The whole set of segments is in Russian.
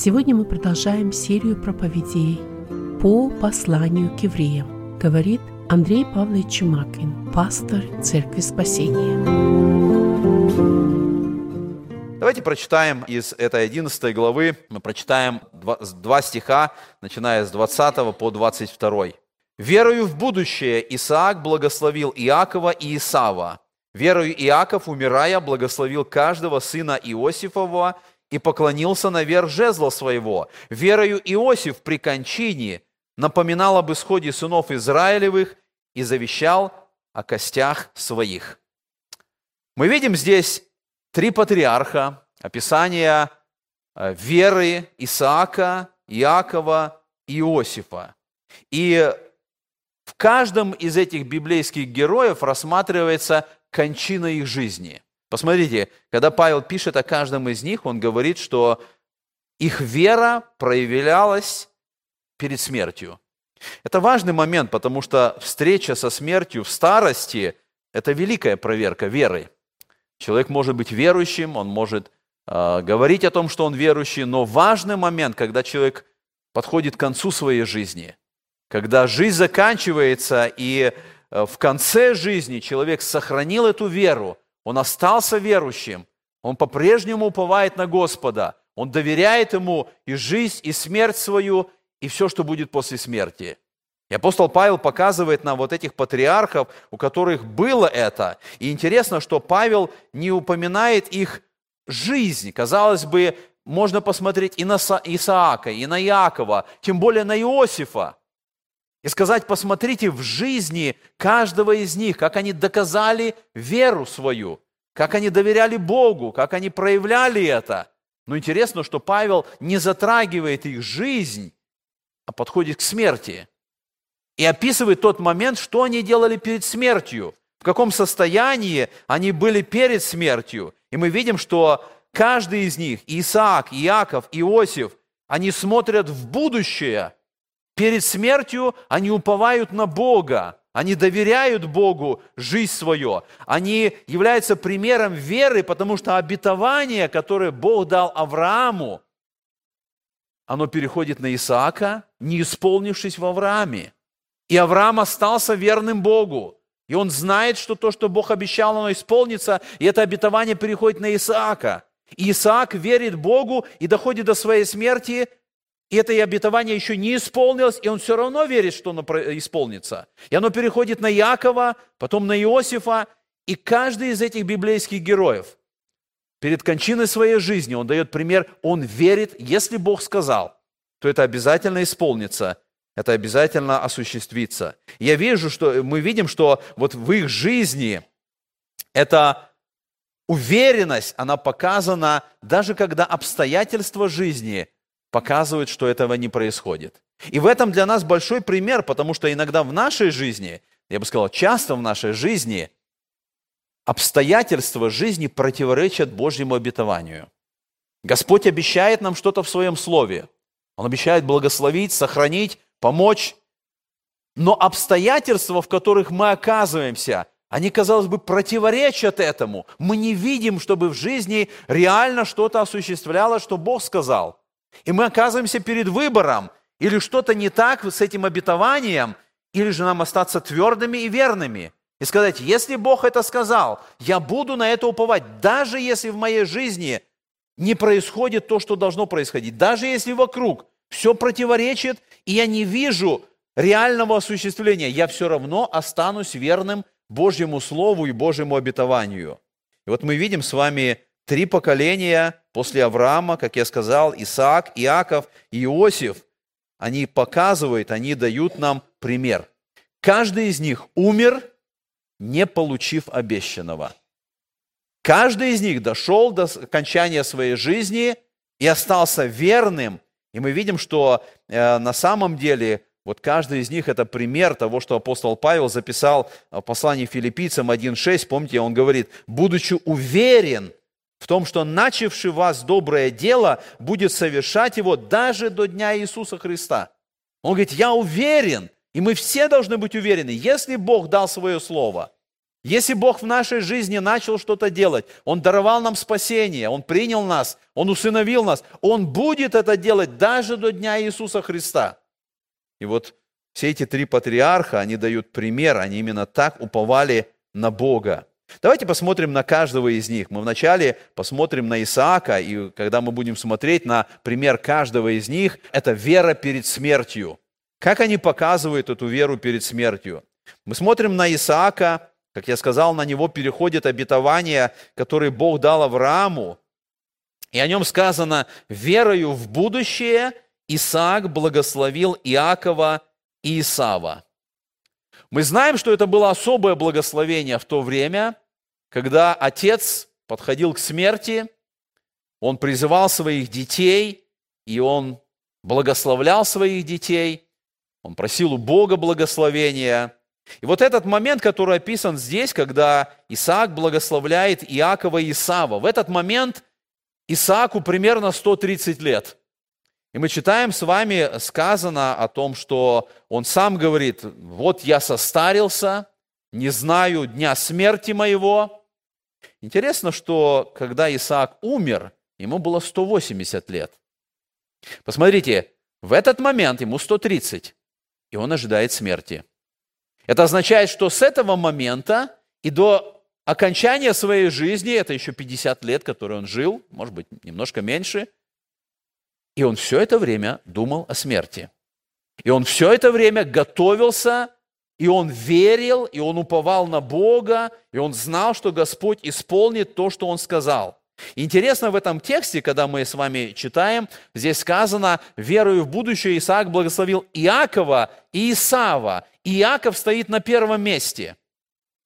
Сегодня мы продолжаем серию проповедей по посланию к евреям, говорит Андрей Павлович Чумакин, пастор Церкви Спасения. Давайте прочитаем из этой 11 главы, мы прочитаем два, два стиха, начиная с 20 по 22. «Верою в будущее Исаак благословил Иакова и Исава. Верою Иаков, умирая, благословил каждого сына Иосифова и поклонился наверх жезла своего. Верою Иосиф при кончине напоминал об исходе сынов Израилевых и завещал о костях своих». Мы видим здесь три патриарха, описание э, веры Исаака, Иакова и Иосифа. И в каждом из этих библейских героев рассматривается кончина их жизни. Посмотрите, когда Павел пишет о каждом из них, он говорит, что их вера проявлялась перед смертью. Это важный момент, потому что встреча со смертью в старости – это великая проверка веры. Человек может быть верующим, он может э, говорить о том, что он верующий, но важный момент, когда человек подходит к концу своей жизни, когда жизнь заканчивается, и э, в конце жизни человек сохранил эту веру, он остался верующим, он по-прежнему уповает на Господа, он доверяет Ему и жизнь, и смерть свою, и все, что будет после смерти – и апостол Павел показывает нам вот этих патриархов, у которых было это. И интересно, что Павел не упоминает их жизнь. Казалось бы, можно посмотреть и на Исаака, и на Иакова, тем более на Иосифа. И сказать, посмотрите в жизни каждого из них, как они доказали веру свою, как они доверяли Богу, как они проявляли это. Но интересно, что Павел не затрагивает их жизнь, а подходит к смерти и описывает тот момент, что они делали перед смертью, в каком состоянии они были перед смертью. И мы видим, что каждый из них, Исаак, Иаков, Иосиф, они смотрят в будущее. Перед смертью они уповают на Бога, они доверяют Богу жизнь свою. Они являются примером веры, потому что обетование, которое Бог дал Аврааму, оно переходит на Исаака, не исполнившись в Аврааме. И Авраам остался верным Богу. И он знает, что то, что Бог обещал, оно исполнится, и это обетование переходит на Исаака. И Исаак верит Богу и доходит до своей смерти, и это обетование еще не исполнилось, и он все равно верит, что оно исполнится. И оно переходит на Якова, потом на Иосифа, и каждый из этих библейских героев перед кончиной своей жизни, он дает пример, он верит, если Бог сказал, то это обязательно исполнится – это обязательно осуществится. Я вижу, что мы видим, что вот в их жизни эта уверенность, она показана, даже когда обстоятельства жизни показывают, что этого не происходит. И в этом для нас большой пример, потому что иногда в нашей жизни, я бы сказал, часто в нашей жизни, обстоятельства жизни противоречат Божьему обетованию. Господь обещает нам что-то в Своем Слове. Он обещает благословить, сохранить, помочь. Но обстоятельства, в которых мы оказываемся, они, казалось бы, противоречат этому. Мы не видим, чтобы в жизни реально что-то осуществлялось, что Бог сказал. И мы оказываемся перед выбором, или что-то не так с этим обетованием, или же нам остаться твердыми и верными. И сказать, если Бог это сказал, я буду на это уповать, даже если в моей жизни не происходит то, что должно происходить, даже если вокруг все противоречит, и я не вижу реального осуществления, я все равно останусь верным Божьему Слову и Божьему обетованию. И вот мы видим с вами три поколения после Авраама, как я сказал, Исаак, Иаков и Иосиф. Они показывают, они дают нам пример. Каждый из них умер, не получив обещанного. Каждый из них дошел до окончания своей жизни и остался верным и мы видим, что э, на самом деле вот каждый из них это пример того, что апостол Павел записал в послании филиппийцам 1.6. Помните, он говорит, будучи уверен в том, что начавший вас доброе дело будет совершать его даже до дня Иисуса Христа. Он говорит, я уверен, и мы все должны быть уверены, если Бог дал свое слово, Если Бог в нашей жизни начал что-то делать, Он даровал нам спасение, Он принял нас, Он усыновил нас, Он будет это делать даже до дня Иисуса Христа. И вот все эти три патриарха, они дают пример, они именно так уповали на Бога. Давайте посмотрим на каждого из них. Мы вначале посмотрим на Исаака, и когда мы будем смотреть на пример каждого из них, это вера перед смертью. Как они показывают эту веру перед смертью? Мы смотрим на Исаака, как я сказал, на него переходит обетование, которое Бог дал Аврааму. И о нем сказано, верою в будущее Исаак благословил Иакова и Исава. Мы знаем, что это было особое благословение в то время, когда отец подходил к смерти, он призывал своих детей, и он благословлял своих детей, он просил у Бога благословения. И вот этот момент, который описан здесь, когда Исаак благословляет Иакова и Исава, в этот момент Исааку примерно 130 лет – и мы читаем с вами, сказано о том, что он сам говорит, вот я состарился, не знаю дня смерти моего. Интересно, что когда Исаак умер, ему было 180 лет. Посмотрите, в этот момент ему 130, и он ожидает смерти. Это означает, что с этого момента и до окончания своей жизни, это еще 50 лет, которые он жил, может быть, немножко меньше – и он все это время думал о смерти. И он все это время готовился, и он верил, и он уповал на Бога, и он знал, что Господь исполнит то, что он сказал. Интересно в этом тексте, когда мы с вами читаем, здесь сказано, верою в будущее Исаак благословил Иакова и Исава. Иаков стоит на первом месте.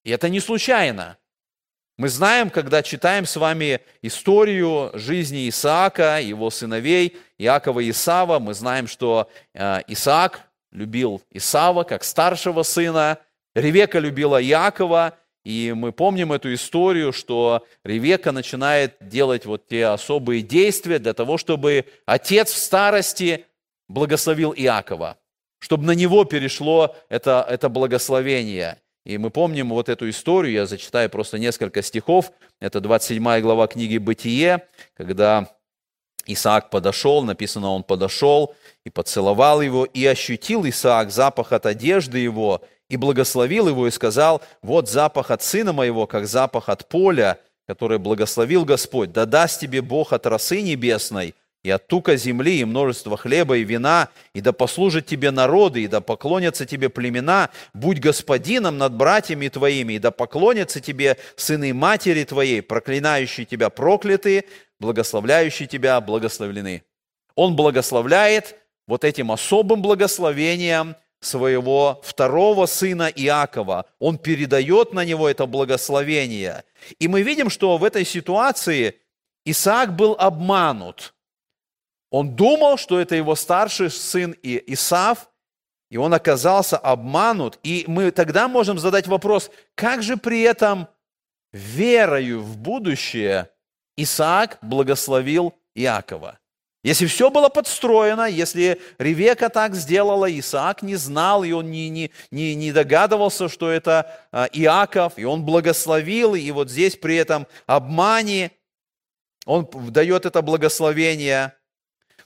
И это не случайно. Мы знаем, когда читаем с вами историю жизни Исаака, его сыновей, Иакова и Исава, мы знаем, что э, Исаак любил Исава как старшего сына, Ревека любила Иакова, и мы помним эту историю, что Ревека начинает делать вот те особые действия для того, чтобы отец в старости благословил Иакова, чтобы на него перешло это, это благословение. И мы помним вот эту историю, я зачитаю просто несколько стихов. Это 27 глава книги «Бытие», когда Исаак подошел, написано, он подошел и поцеловал его, и ощутил Исаак запах от одежды его, и благословил его, и сказал, вот запах от сына моего, как запах от поля, который благословил Господь. Да даст тебе Бог от росы небесной, и от тука земли, и множество хлеба и вина, и да послужат тебе народы, и да поклонятся тебе племена, будь господином над братьями твоими, и да поклонятся тебе сыны матери твоей, проклинающие тебя проклятые, благословляющие тебя благословлены. Он благословляет вот этим особым благословением своего второго сына Иакова. Он передает на него это благословение. И мы видим, что в этой ситуации Исаак был обманут – он думал, что это его старший сын Исав, и он оказался обманут. И мы тогда можем задать вопрос, как же при этом верою в будущее Исаак благословил Иакова? Если все было подстроено, если Ревека так сделала, Исаак не знал, и он не, не, не, не догадывался, что это а, Иаков, и он благословил, и вот здесь при этом обмане он дает это благословение –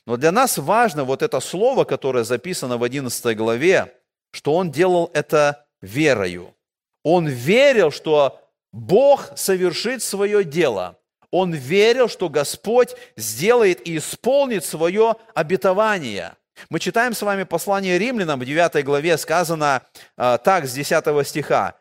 но для нас важно вот это слово, которое записано в 11 главе, что он делал это верою. Он верил, что Бог совершит свое дело. Он верил, что Господь сделает и исполнит свое обетование. Мы читаем с вами послание римлянам в 9 главе, сказано а, так, с 10 стиха.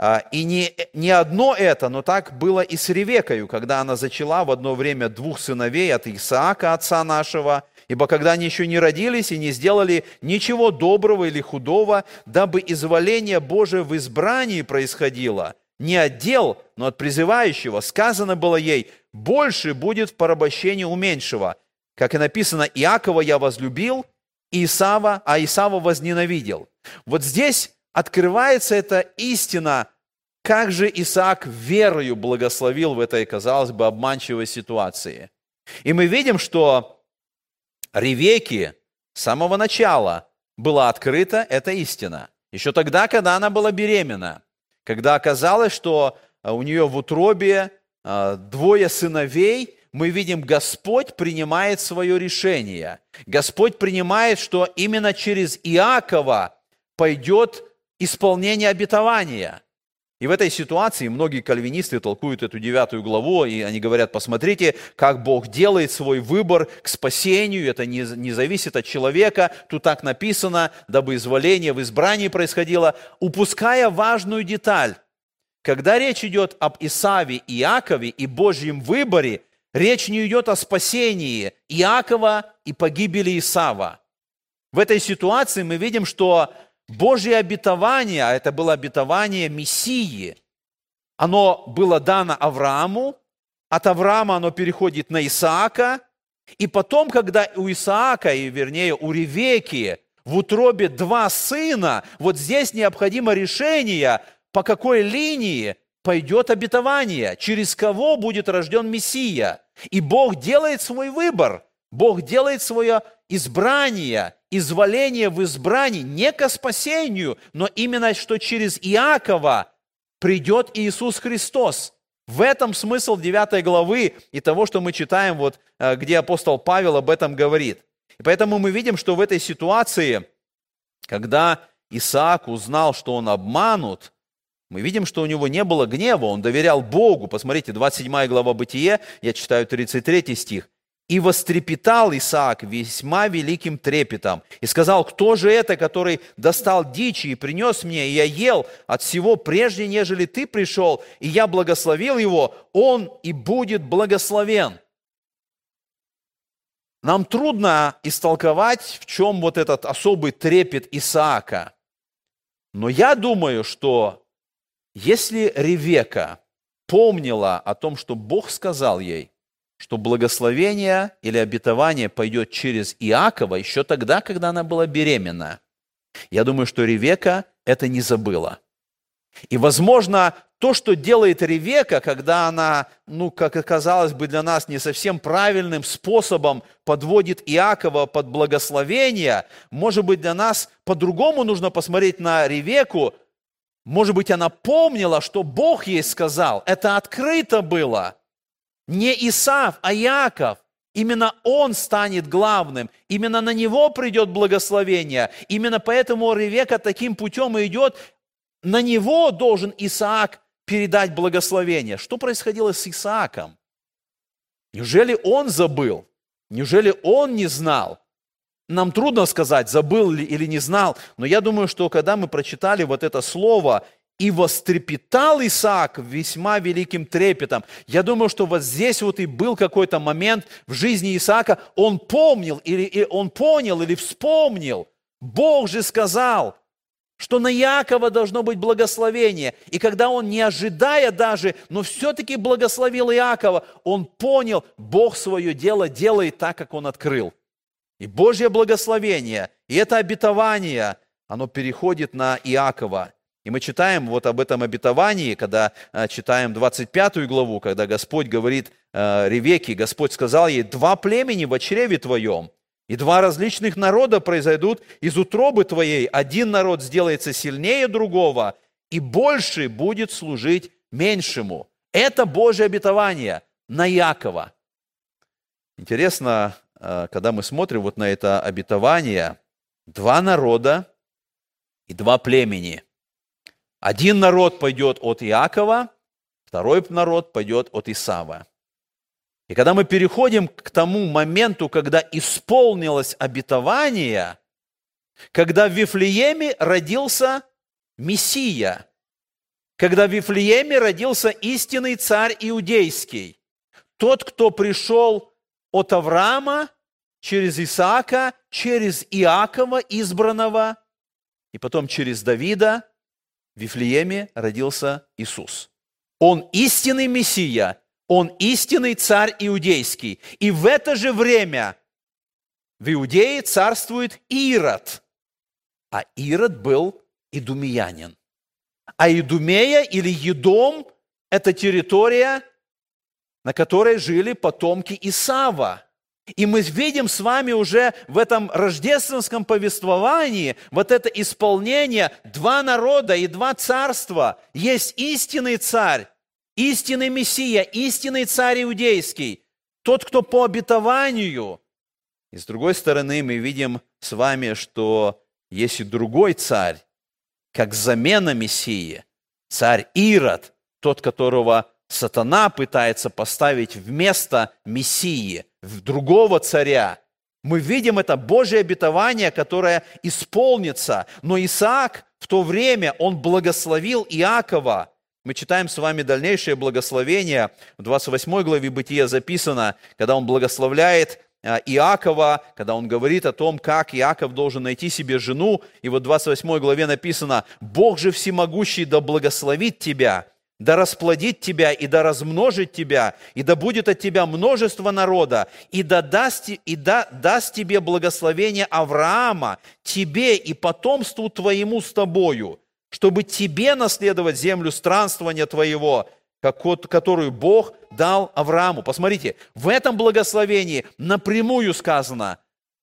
А, и не, не одно это, но так было и с Ревекою, когда она зачала в одно время двух сыновей от Исаака, отца нашего, ибо когда они еще не родились и не сделали ничего доброго или худого, дабы изволение Божие в избрании происходило, не от дел, но от призывающего, сказано было ей, больше будет в порабощении у меньшего. Как и написано, Иакова я возлюбил, Исава, а Исава возненавидел. Вот здесь открывается эта истина, как же Исаак верою благословил в этой, казалось бы, обманчивой ситуации. И мы видим, что Ревеке с самого начала была открыта эта истина. Еще тогда, когда она была беременна. когда оказалось, что а, у нее в утробе а, двое сыновей, мы видим, Господь принимает свое решение. Господь принимает, что именно через Иакова пойдет исполнение обетования – и в этой ситуации многие кальвинисты толкуют эту девятую главу, и они говорят, посмотрите, как Бог делает свой выбор к спасению, это не, не зависит от человека, тут так написано, дабы изволение в избрании происходило, упуская важную деталь. Когда речь идет об Исаве и Иакове и Божьем выборе, речь не идет о спасении Иакова и погибели Исава. В этой ситуации мы видим, что Божье обетование, а это было обетование Мессии, оно было дано Аврааму, от Авраама оно переходит на Исаака, и потом, когда у Исаака, и вернее у Ревеки, в утробе два сына, вот здесь необходимо решение, по какой линии пойдет обетование, через кого будет рожден Мессия. И Бог делает свой выбор, Бог делает свое избрание, изволение в избрании не к спасению, но именно что через Иакова придет Иисус Христос. В этом смысл 9 главы и того, что мы читаем, вот, э, где апостол Павел об этом говорит. И поэтому мы видим, что в этой ситуации, когда Исаак узнал, что он обманут, мы видим, что у него не было гнева, он доверял Богу. Посмотрите, 27 глава Бытие, я читаю 33 стих. И вострепетал Исаак весьма великим трепетом. И сказал, кто же это, который достал дичи и принес мне, и я ел от всего прежде, нежели ты пришел, и я благословил его, он и будет благословен. Нам трудно истолковать, в чем вот этот особый трепет Исаака. Но я думаю, что если Ревека помнила о том, что Бог сказал ей – что благословение или обетование пойдет через Иакова еще тогда, когда она была беременна. Я думаю, что Ревека это не забыла. И, возможно, то, что делает Ревека, когда она, ну, как оказалось бы для нас, не совсем правильным способом подводит Иакова под благословение, может быть, для нас по-другому нужно посмотреть на Ревеку. Может быть, она помнила, что Бог ей сказал. Это открыто было – не Исав, а Яков. Именно он станет главным. Именно на него придет благословение. Именно поэтому Ревека таким путем и идет. На него должен Исаак передать благословение. Что происходило с Исааком? Неужели он забыл? Неужели он не знал? Нам трудно сказать, забыл ли или не знал, но я думаю, что когда мы прочитали вот это слово и вострепетал Исаак весьма великим трепетом. Я думаю, что вот здесь вот и был какой-то момент в жизни Исаака, он помнил, или он понял, или вспомнил. Бог же сказал, что на Якова должно быть благословение. И когда он, не ожидая даже, но все-таки благословил Иакова, он понял, Бог свое дело делает так, как он открыл. И Божье благословение, и это обетование, оно переходит на Иакова – и мы читаем вот об этом обетовании, когда э, читаем 25 главу, когда Господь говорит э, Ревеке, Господь сказал ей, «Два племени в чреве твоем, и два различных народа произойдут из утробы твоей. Один народ сделается сильнее другого, и больше будет служить меньшему». Это Божье обетование на Якова. Интересно, э, когда мы смотрим вот на это обетование, два народа и два племени – один народ пойдет от Иакова, второй народ пойдет от Исава. И когда мы переходим к тому моменту, когда исполнилось обетование, когда в Вифлееме родился Мессия, когда в Вифлееме родился истинный царь иудейский, тот, кто пришел от Авраама через Исаака, через Иакова избранного, и потом через Давида, в Вифлееме родился Иисус. Он истинный Мессия, он истинный царь иудейский. И в это же время в Иудее царствует Ирод. А Ирод был идумеянин. А Идумея или Едом – это территория, на которой жили потомки Исава. И мы видим с вами уже в этом рождественском повествовании вот это исполнение два народа и два царства. Есть истинный царь, истинный Мессия, истинный царь иудейский, тот, кто по обетованию. И с другой стороны, мы видим с вами, что есть и другой царь, как замена Мессии, царь Ирод, тот, которого сатана пытается поставить вместо Мессии, в другого царя. Мы видим это Божье обетование, которое исполнится. Но Исаак в то время, он благословил Иакова. Мы читаем с вами дальнейшее благословение. В 28 главе Бытия записано, когда он благословляет а, Иакова, когда он говорит о том, как Иаков должен найти себе жену. И вот в 28 главе написано, «Бог же всемогущий да благословит тебя, да расплодит тебя, и да размножит тебя, и да будет от тебя множество народа, и да даст, и да даст тебе благословение Авраама, тебе и потомству твоему с тобою, чтобы тебе наследовать землю странствования твоего, которую Бог дал Аврааму. Посмотрите, в этом благословении напрямую сказано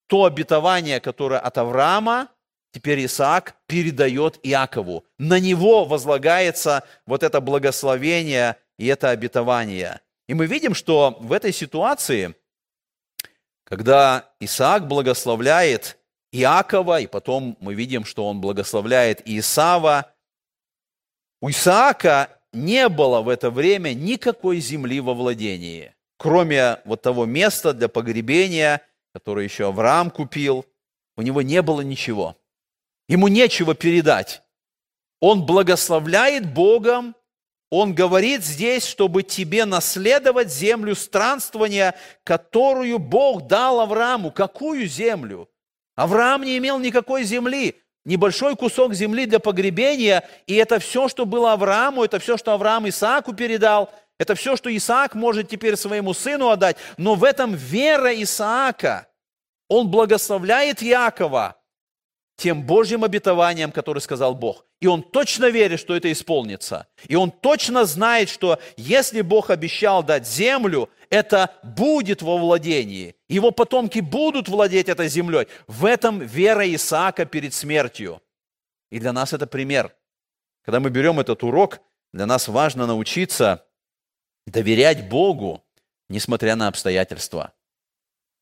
то обетование, которое от Авраама теперь Исаак передает Иакову. На него возлагается вот это благословение и это обетование. И мы видим, что в этой ситуации, когда Исаак благословляет Иакова, и потом мы видим, что он благословляет Исава, у Исаака не было в это время никакой земли во владении, кроме вот того места для погребения, которое еще Авраам купил, у него не было ничего. Ему нечего передать. Он благословляет Богом, он говорит здесь, чтобы тебе наследовать землю странствования, которую Бог дал Аврааму. Какую землю? Авраам не имел никакой земли. Небольшой кусок земли для погребения, и это все, что было Аврааму, это все, что Авраам Исааку передал, это все, что Исаак может теперь своему сыну отдать. Но в этом вера Исаака. Он благословляет Якова, тем Божьим обетованием, которое сказал Бог. И он точно верит, что это исполнится. И он точно знает, что если Бог обещал дать землю, это будет во владении. Его потомки будут владеть этой землей. В этом вера Исаака перед смертью. И для нас это пример. Когда мы берем этот урок, для нас важно научиться доверять Богу, несмотря на обстоятельства.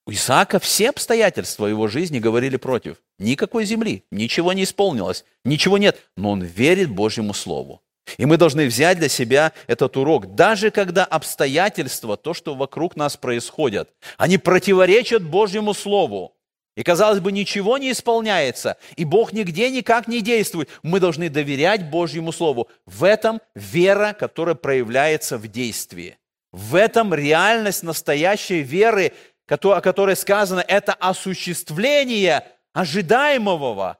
У Исаака все обстоятельства его жизни говорили против. Никакой земли, ничего не исполнилось, ничего нет, но он верит Божьему Слову. И мы должны взять для себя этот урок. Даже когда обстоятельства, то, что вокруг нас происходит, они противоречат Божьему Слову, и, казалось бы, ничего не исполняется, и Бог нигде никак не действует, мы должны доверять Божьему Слову. В этом вера, которая проявляется в действии. В этом реальность настоящей веры, о которой сказано, это осуществление ожидаемого.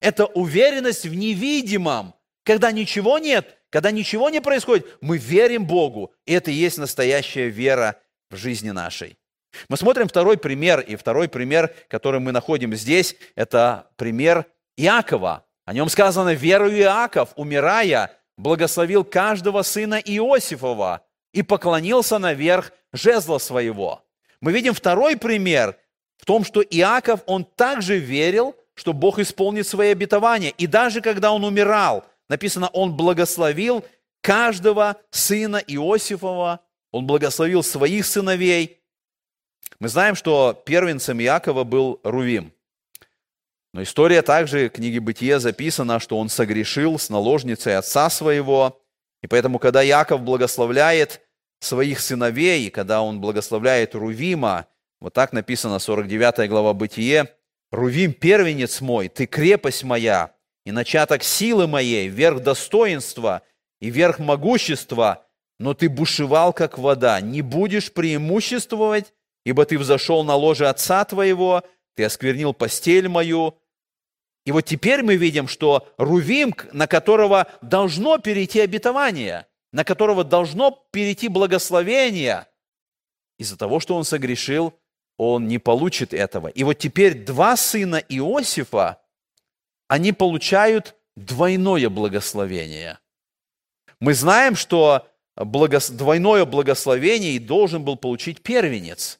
Это уверенность в невидимом. Когда ничего нет, когда ничего не происходит, мы верим Богу. И это и есть настоящая вера в жизни нашей. Мы смотрим второй пример, и второй пример, который мы находим здесь, это пример Иакова. О нем сказано, верою Иаков, умирая, благословил каждого сына Иосифова и поклонился наверх жезла своего. Мы видим второй пример том, что Иаков, он также верил, что Бог исполнит свои обетования. И даже когда он умирал, написано, он благословил каждого сына Иосифова, он благословил своих сыновей. Мы знаем, что первенцем Иакова был Рувим. Но история также в книге Бытия записана, что он согрешил с наложницей отца своего. И поэтому, когда Иаков благословляет своих сыновей, когда он благословляет Рувима, вот так написано, 49 глава Бытие, «Рувим, первенец мой, ты крепость моя, и начаток силы моей, верх достоинства и верх могущества, но ты бушевал, как вода, не будешь преимуществовать, ибо ты взошел на ложе отца твоего, ты осквернил постель мою». И вот теперь мы видим, что Рувим, на которого должно перейти обетование – на которого должно перейти благословение, из-за того, что он согрешил, он не получит этого. И вот теперь два сына Иосифа, они получают двойное благословение. Мы знаем, что благос... двойное благословение и должен был получить первенец.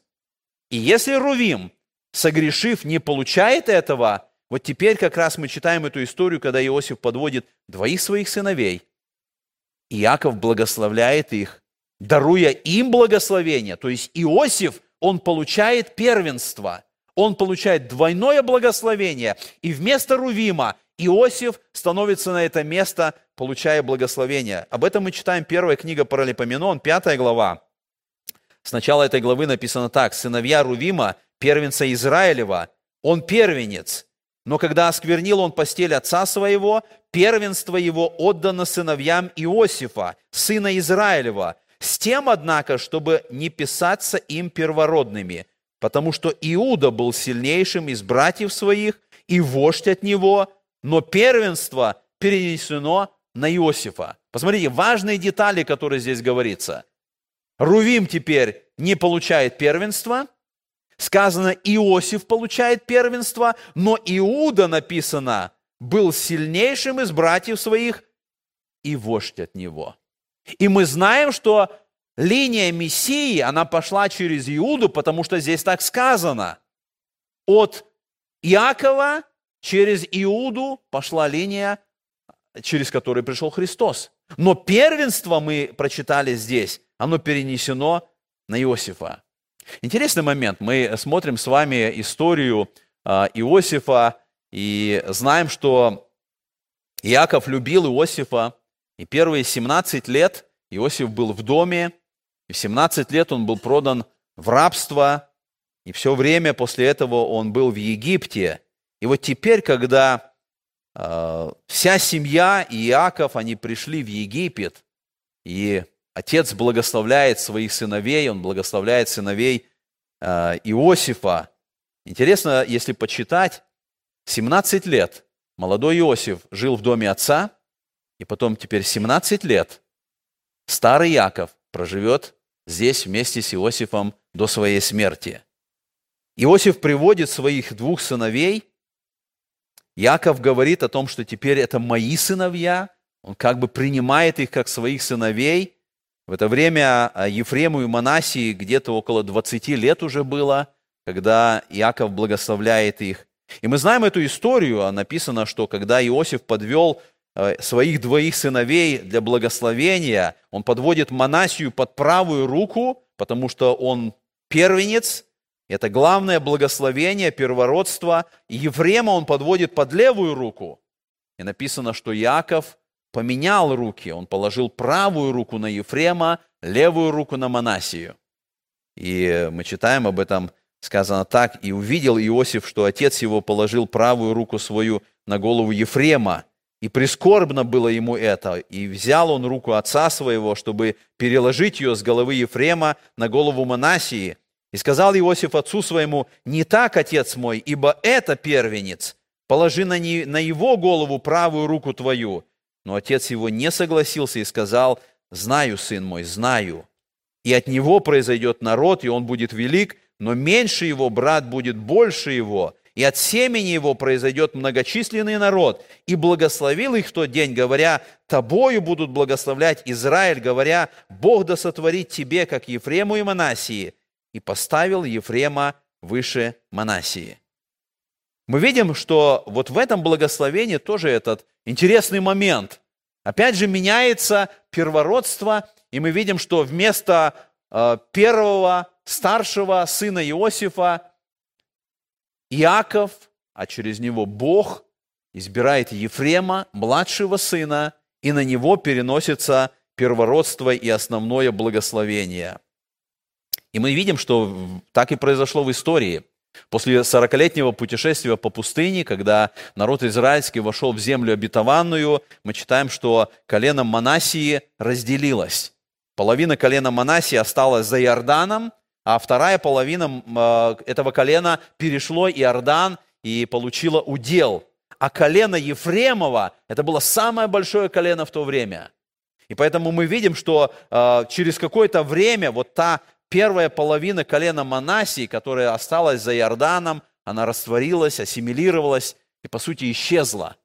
И если Рувим, согрешив, не получает этого, вот теперь как раз мы читаем эту историю, когда Иосиф подводит двоих своих сыновей. Иаков благословляет их, даруя им благословение. То есть Иосиф, он получает первенство, он получает двойное благословение. И вместо Рувима Иосиф становится на это место, получая благословение. Об этом мы читаем первая книга Паралипоменон, пятая глава. С начала этой главы написано так. «Сыновья Рувима, первенца Израилева, он первенец, но когда осквернил он постель отца своего, первенство его отдано сыновьям Иосифа, сына Израилева, с тем, однако, чтобы не писаться им первородными, потому что Иуда был сильнейшим из братьев своих и вождь от него, но первенство перенесено на Иосифа. Посмотрите, важные детали, которые здесь говорится. Рувим теперь не получает первенства – Сказано, Иосиф получает первенство, но Иуда, написано, был сильнейшим из братьев своих и вождь от него. И мы знаем, что линия Мессии, она пошла через Иуду, потому что здесь так сказано. От Иакова через Иуду пошла линия, через которую пришел Христос. Но первенство мы прочитали здесь, оно перенесено на Иосифа. Интересный момент. Мы смотрим с вами историю а, Иосифа и знаем, что Иаков любил Иосифа, и первые 17 лет Иосиф был в доме, и в 17 лет он был продан в рабство, и все время после этого он был в Египте. И вот теперь, когда э, вся семья и Иаков, они пришли в Египет, и Отец благословляет своих сыновей, он благословляет сыновей э, Иосифа. Интересно, если почитать, 17 лет молодой Иосиф жил в доме отца, и потом теперь 17 лет старый Яков проживет здесь вместе с Иосифом до своей смерти. Иосиф приводит своих двух сыновей. Яков говорит о том, что теперь это мои сыновья. Он как бы принимает их как своих сыновей – в это время а, Ефрему и Манасии где-то около 20 лет уже было, когда Иаков благословляет их. И мы знаем эту историю, а написано, что когда Иосиф подвел своих двоих сыновей для благословения, он подводит Манасию под правую руку, потому что он первенец, это главное благословение, первородство. И Ефрема он подводит под левую руку. И написано, что Иаков поменял руки. Он положил правую руку на Ефрема, левую руку на Манасию. И мы читаем об этом, сказано так, «И увидел Иосиф, что отец его положил правую руку свою на голову Ефрема, и прискорбно было ему это. И взял он руку отца своего, чтобы переложить ее с головы Ефрема на голову Манасии. И сказал Иосиф отцу своему, «Не так, отец мой, ибо это первенец. Положи на, не, на его голову правую руку твою, но отец его не согласился и сказал, «Знаю, сын мой, знаю. И от него произойдет народ, и он будет велик, но меньше его брат будет больше его, и от семени его произойдет многочисленный народ. И благословил их в тот день, говоря, тобою будут благословлять Израиль, говоря, Бог да сотворит тебе, как Ефрему и Манасии. И поставил Ефрема выше Манасии. Мы видим, что вот в этом благословении тоже этот интересный момент. Опять же меняется первородство, и мы видим, что вместо э, первого старшего сына Иосифа Иаков, а через него Бог избирает Ефрема, младшего сына, и на него переносится первородство и основное благословение. И мы видим, что так и произошло в истории – После сорокалетнего путешествия по пустыне, когда народ израильский вошел в землю обетованную, мы читаем, что колено Манасии разделилось. Половина колена Манасии осталась за Иорданом, а вторая половина э, этого колена перешло Иордан и получила удел. А колено Ефремова, это было самое большое колено в то время. И поэтому мы видим, что э, через какое-то время вот та первая половина колена Манасии, которая осталась за Иорданом, она растворилась, ассимилировалась и, по сути, исчезла.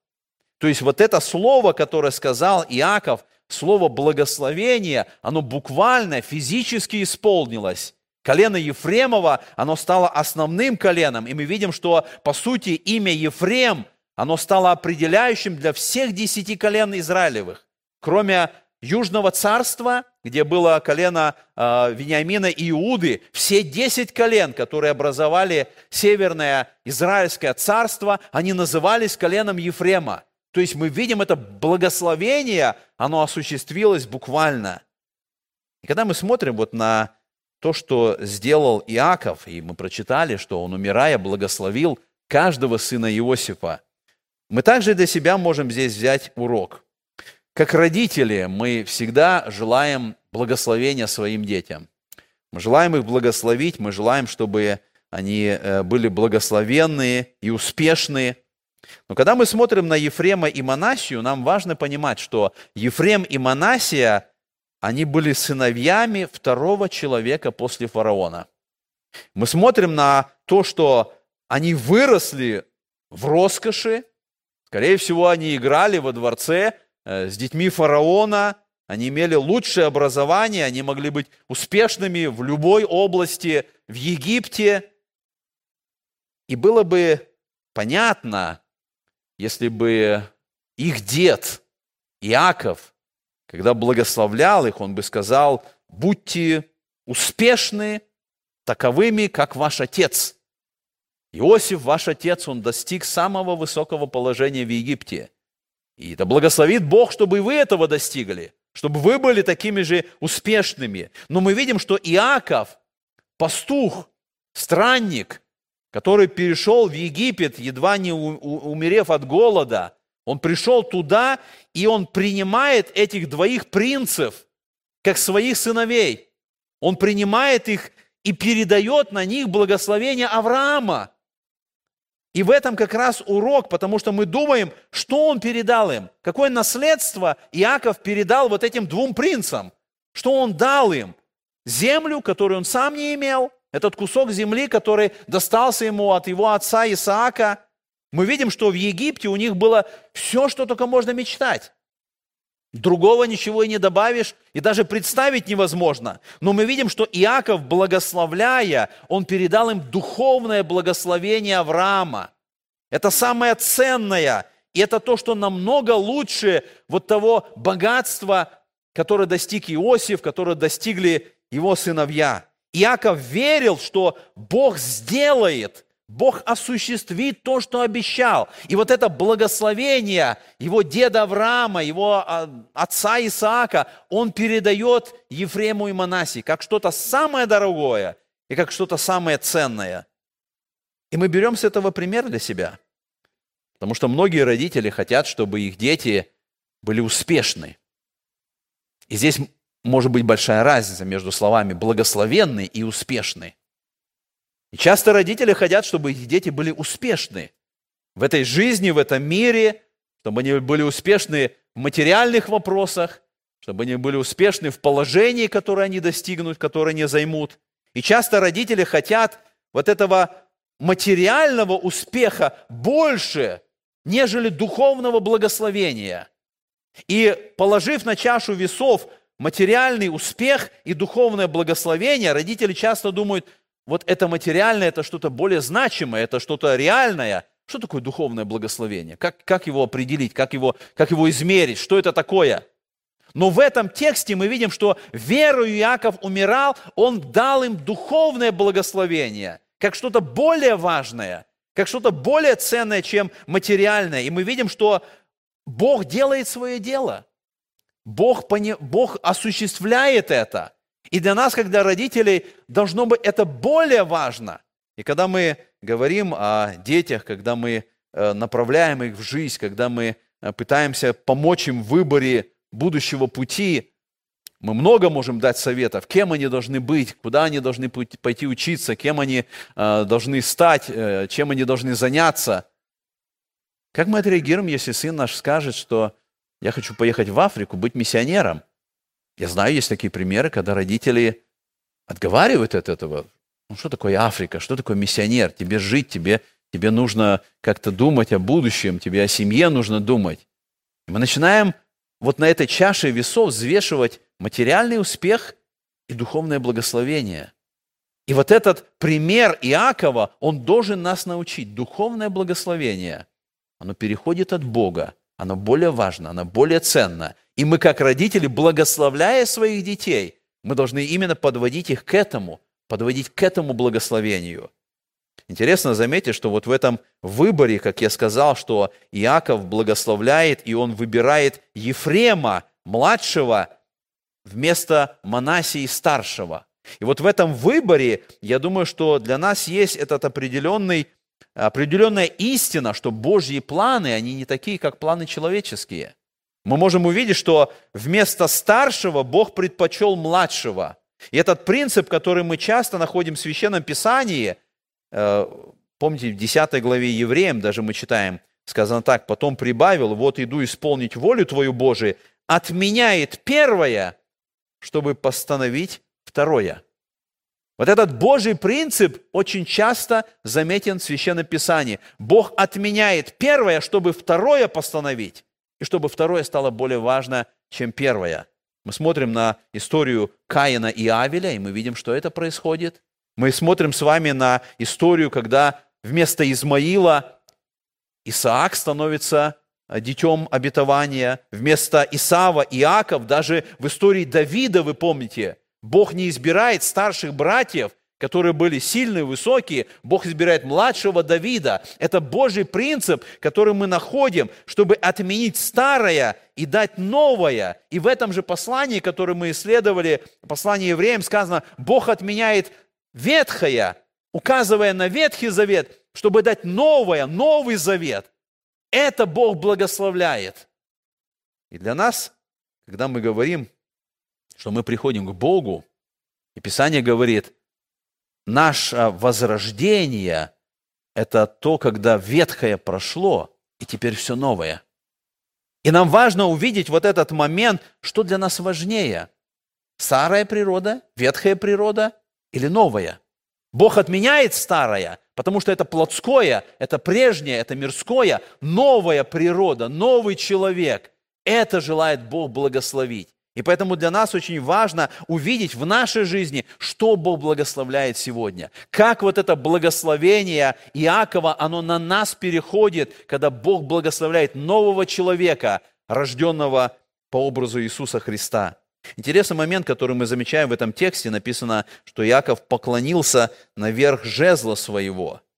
То есть вот это слово, которое сказал Иаков, слово благословения, оно буквально, физически исполнилось. Колено Ефремова, оно стало основным коленом, и мы видим, что, по сути, имя Ефрем, оно стало определяющим для всех десяти колен Израилевых. Кроме Южного царства, где было колено э, Вениамина и Иуды, все десять колен, которые образовали Северное Израильское царство, они назывались коленом Ефрема. То есть мы видим это благословение, оно осуществилось буквально. И когда мы смотрим вот на то, что сделал Иаков, и мы прочитали, что он, умирая, благословил каждого сына Иосифа, мы также для себя можем здесь взять урок. Как родители мы всегда желаем благословения своим детям. Мы желаем их благословить, мы желаем, чтобы они э, были благословенные и успешные. Но когда мы смотрим на Ефрема и Манасию, нам важно понимать, что Ефрем и Манасия, они были сыновьями второго человека после фараона. Мы смотрим на то, что они выросли в роскоши, скорее всего, они играли во дворце э, с детьми фараона, они имели лучшее образование, они могли быть успешными в любой области в Египте. И было бы понятно, если бы их дед Иаков, когда благословлял их, он бы сказал, будьте успешны таковыми, как ваш отец. Иосиф, ваш отец, он достиг самого высокого положения в Египте. И это благословит Бог, чтобы и вы этого достигли, чтобы вы были такими же успешными. Но мы видим, что Иаков, пастух, странник, который перешел в Египет, едва не умерев от голода, он пришел туда, и он принимает этих двоих принцев, как своих сыновей. Он принимает их и передает на них благословение Авраама. И в этом как раз урок, потому что мы думаем, что он передал им, какое наследство Иаков передал вот этим двум принцам, что он дал им. Землю, которую он сам не имел, этот кусок земли, который достался ему от его отца Исаака. Мы видим, что в Египте у них было все, что только можно мечтать. Другого ничего и не добавишь, и даже представить невозможно. Но мы видим, что Иаков, благословляя, он передал им духовное благословение Авраама. Это самое ценное, и это то, что намного лучше вот того богатства, которое достиг Иосиф, которое достигли его сыновья. Иаков верил, что Бог сделает – Бог осуществит то, что обещал. И вот это благословение его деда Авраама, его а, отца Исаака, он передает Ефрему и Манасии как что-то самое дорогое и как что-то самое ценное. И мы берем с этого пример для себя. Потому что многие родители хотят, чтобы их дети были успешны. И здесь может быть большая разница между словами «благословенный» и «успешный». И часто родители хотят, чтобы их дети были успешны в этой жизни, в этом мире, чтобы они были успешны в материальных вопросах, чтобы они были успешны в положении, которое они достигнут, которое они займут. И часто родители хотят вот этого материального успеха больше, нежели духовного благословения. И положив на чашу весов материальный успех и духовное благословение, родители часто думают – вот это материальное, это что-то более значимое, это что-то реальное. Что такое духовное благословение? Как, как его определить, как его, как его измерить? Что это такое? Но в этом тексте мы видим, что верою Иаков умирал, он дал им духовное благословение, как что-то более важное, как что-то более ценное, чем материальное. И мы видим, что Бог делает свое дело. Бог, пони... Бог осуществляет это. И для нас, когда родителей, должно быть это более важно. И когда мы говорим о детях, когда мы э, направляем их в жизнь, когда мы э, пытаемся помочь им в выборе будущего пути, мы много можем дать советов, кем они должны быть, куда они должны пойти учиться, кем они э, должны стать, чем они должны заняться. Как мы отреагируем, если сын наш скажет, что я хочу поехать в Африку, быть миссионером – я знаю, есть такие примеры, когда родители отговаривают от этого. Ну, что такое Африка? Что такое миссионер? Тебе жить, тебе, тебе нужно как-то думать о будущем, тебе о семье нужно думать. И мы начинаем вот на этой чаше весов взвешивать материальный успех и духовное благословение. И вот этот пример Иакова, он должен нас научить. Духовное благословение, оно переходит от Бога, оно более важно, оно более ценно. И мы, как родители, благословляя своих детей, мы должны именно подводить их к этому, подводить к этому благословению. Интересно заметить, что вот в этом выборе, как я сказал, что Иаков благословляет, и он выбирает Ефрема, младшего, вместо Манасии, старшего – и вот в этом выборе, я думаю, что для нас есть этот определенный, определенная истина, что Божьи планы, они не такие, как планы человеческие. Мы можем увидеть, что вместо старшего Бог предпочел младшего. И этот принцип, который мы часто находим в Священном Писании, э, помните, в 10 главе Евреям даже мы читаем, сказано так, «Потом прибавил, вот иду исполнить волю Твою Божию, отменяет первое, чтобы постановить Второе. Вот этот Божий принцип очень часто заметен в Священном Писании. Бог отменяет первое, чтобы второе постановить, и чтобы второе стало более важно, чем первое. Мы смотрим на историю Каина и Авеля, и мы видим, что это происходит. Мы смотрим с вами на историю, когда вместо Измаила Исаак становится детем обетования, вместо Исава Иаков, даже в истории Давида, вы помните, Бог не избирает старших братьев, которые были сильные, высокие, Бог избирает младшего Давида. Это Божий принцип, который мы находим, чтобы отменить старое и дать новое. И в этом же послании, которое мы исследовали, послании евреям сказано, Бог отменяет ветхое, указывая на Ветхий Завет, чтобы дать новое, Новый Завет. Это Бог благословляет. И для нас, когда мы говорим что мы приходим к Богу, и Писание говорит, наше возрождение – это то, когда ветхое прошло, и теперь все новое. И нам важно увидеть вот этот момент, что для нас важнее – старая природа, ветхая природа или новая. Бог отменяет старое, потому что это плотское, это прежнее, это мирское, новая природа, новый человек. Это желает Бог благословить. И поэтому для нас очень важно увидеть в нашей жизни, что Бог благословляет сегодня. Как вот это благословение Иакова, оно на нас переходит, когда Бог благословляет нового человека, рожденного по образу Иисуса Христа. Интересный момент, который мы замечаем в этом тексте, написано, что Иаков поклонился наверх жезла своего –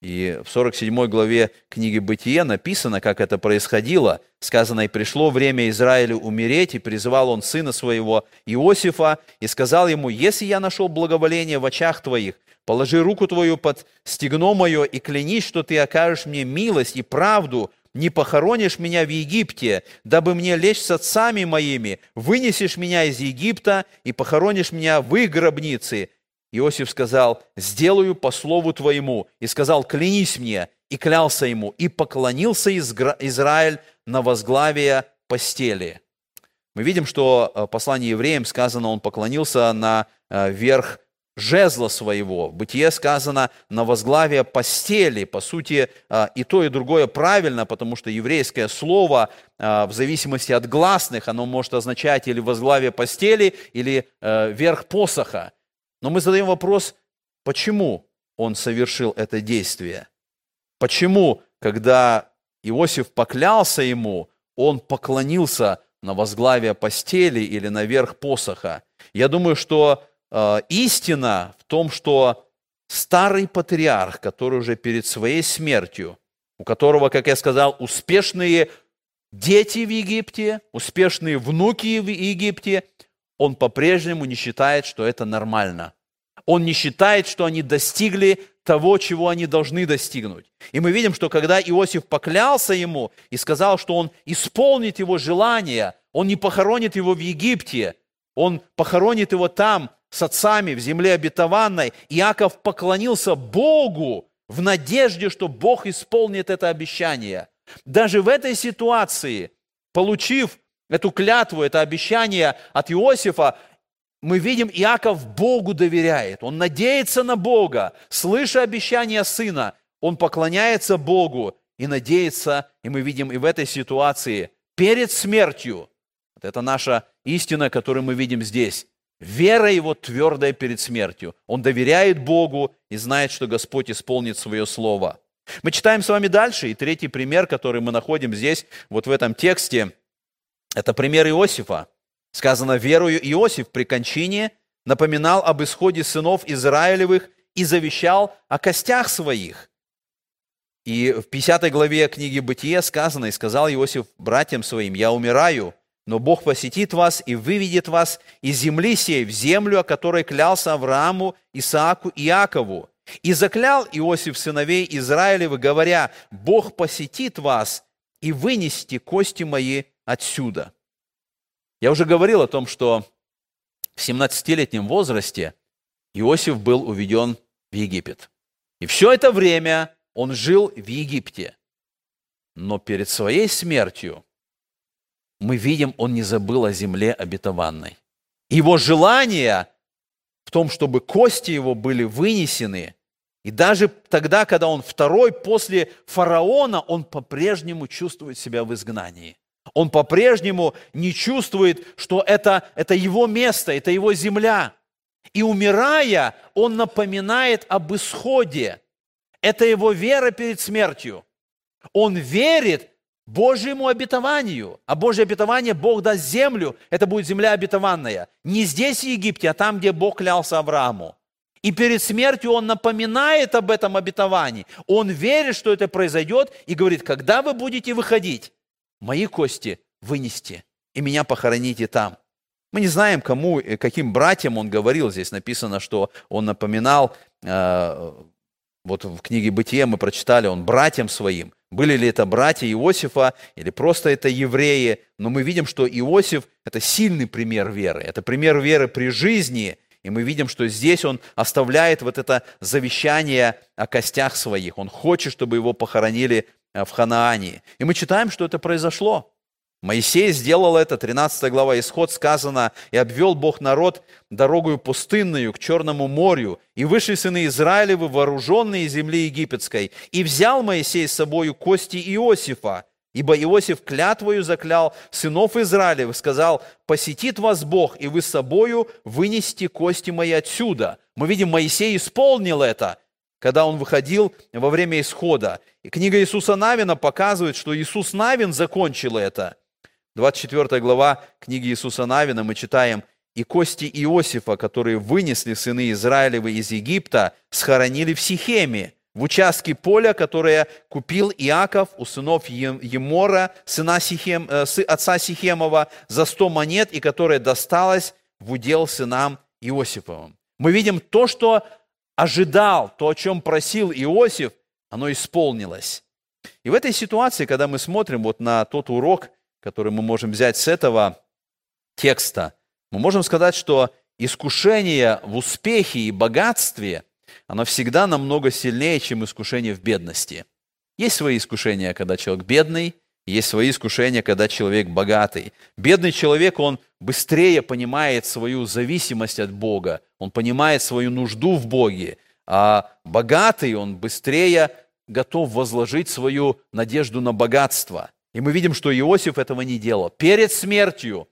и в 47 главе книги «Бытие» написано, как это происходило. Сказано, «И пришло время Израилю умереть, и призвал он сына своего Иосифа, и сказал ему, если я нашел благоволение в очах твоих, положи руку твою под стегно мое и клянись, что ты окажешь мне милость и правду, не похоронишь меня в Египте, дабы мне лечь с отцами моими, вынесешь меня из Египта и похоронишь меня в их гробнице, Иосиф сказал, «Сделаю по слову твоему». И сказал, «Клянись мне». И клялся ему. И поклонился Израиль на возглавие постели. Мы видим, что в э, послании евреям сказано, он поклонился на э, верх жезла своего. В Бытие сказано на возглавие постели. По сути, э, и то, и другое правильно, потому что еврейское слово в зависимости от гласных, оно может означать или возглавие постели, или верх посоха. Но мы задаем вопрос, почему он совершил это действие? Почему, когда Иосиф поклялся ему, он поклонился на возглавие постели или наверх посоха? Я думаю, что э, истина в том, что старый патриарх, который уже перед своей смертью, у которого, как я сказал, успешные дети в Египте, успешные внуки в Египте, он по-прежнему не считает, что это нормально. Он не считает, что они достигли того, чего они должны достигнуть. И мы видим, что когда Иосиф поклялся ему и сказал, что он исполнит его желание, он не похоронит его в Египте, он похоронит его там с отцами в земле обетованной, Иаков поклонился Богу в надежде, что Бог исполнит это обещание. Даже в этой ситуации, получив эту клятву, это обещание от Иосифа, мы видим, Иаков Богу доверяет. Он надеется на Бога, слыша обещание сына. Он поклоняется Богу и надеется, и мы видим и в этой ситуации, перед смертью, вот это наша истина, которую мы видим здесь, Вера его твердая перед смертью. Он доверяет Богу и знает, что Господь исполнит свое слово. Мы читаем с вами дальше, и третий пример, который мы находим здесь, вот в этом тексте, это пример Иосифа. Сказано, верою Иосиф при кончине напоминал об исходе сынов Израилевых и завещал о костях своих. И в 50 главе книги Бытия сказано, и сказал Иосиф братьям своим, «Я умираю, но Бог посетит вас и выведет вас из земли сей в землю, о которой клялся Аврааму, Исааку и Иакову. И заклял Иосиф сыновей Израилевы, говоря, Бог посетит вас и вынести кости мои отсюда. Я уже говорил о том, что в 17-летнем возрасте Иосиф был уведен в Египет. И все это время он жил в Египте. Но перед своей смертью мы видим, он не забыл о земле обетованной. Его желание в том, чтобы кости его были вынесены, и даже тогда, когда он второй после фараона, он по-прежнему чувствует себя в изгнании. Он по-прежнему не чувствует, что это, это его место, это его земля. И умирая, он напоминает об исходе. Это его вера перед смертью. Он верит, Божьему обетованию. А Божье обетование Бог даст землю, это будет земля обетованная. Не здесь, в Египте, а там, где Бог клялся Аврааму. И перед смертью он напоминает об этом обетовании. Он верит, что это произойдет, и говорит, когда вы будете выходить, мои кости вынести, и меня похороните там. Мы не знаем, кому, каким братьям он говорил. Здесь написано, что он напоминал, э, вот в книге «Бытие» мы прочитали, он братьям своим – были ли это братья Иосифа или просто это евреи, но мы видим, что Иосиф – это сильный пример веры. Это пример веры при жизни, и мы видим, что здесь он оставляет вот это завещание о костях своих. Он хочет, чтобы его похоронили в Ханаане. И мы читаем, что это произошло. Моисей сделал это, 13 глава Исход сказано, «И обвел Бог народ дорогою пустынную к Черному морю, и вышли сыны Израилевы, вооруженные земли египетской, и взял Моисей с собою кости Иосифа, ибо Иосиф клятвою заклял сынов Израилевых, сказал, посетит вас Бог, и вы с собою вынести кости мои отсюда». Мы видим, Моисей исполнил это, когда он выходил во время исхода. И книга Иисуса Навина показывает, что Иисус Навин закончил это – 24 глава книги Иисуса Навина мы читаем, «И кости Иосифа, которые вынесли сыны Израилевы из Египта, схоронили в Сихеме, в участке поля, которое купил Иаков у сынов Емора, сына Сихем, э, отца Сихемова, за сто монет, и которое досталось в удел сынам Иосифовым». Мы видим то, что ожидал, то, о чем просил Иосиф, оно исполнилось. И в этой ситуации, когда мы смотрим вот на тот урок, который мы можем взять с этого текста, мы можем сказать, что искушение в успехе и богатстве, оно всегда намного сильнее, чем искушение в бедности. Есть свои искушения, когда человек бедный, есть свои искушения, когда человек богатый. Бедный человек, он быстрее понимает свою зависимость от Бога, он понимает свою нужду в Боге, а богатый, он быстрее готов возложить свою надежду на богатство. И мы видим, что Иосиф этого не делал. Перед смертью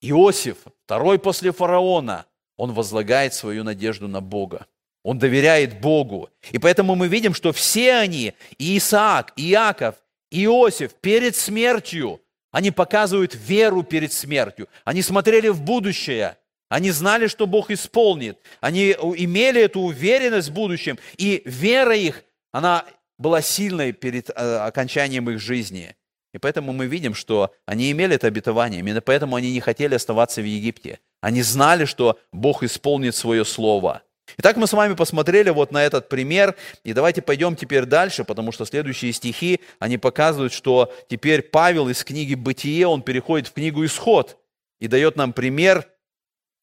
Иосиф, второй после фараона, он возлагает свою надежду на Бога. Он доверяет Богу. И поэтому мы видим, что все они, и Исаак, и Иаков, Иосиф, перед смертью, они показывают веру перед смертью. Они смотрели в будущее. Они знали, что Бог исполнит. Они имели эту уверенность в будущем. И вера их, она была сильной перед э, окончанием их жизни. И поэтому мы видим, что они имели это обетование. Именно поэтому они не хотели оставаться в Египте. Они знали, что Бог исполнит свое слово. Итак, мы с вами посмотрели вот на этот пример, и давайте пойдем теперь дальше, потому что следующие стихи, они показывают, что теперь Павел из книги «Бытие», он переходит в книгу «Исход» и дает нам пример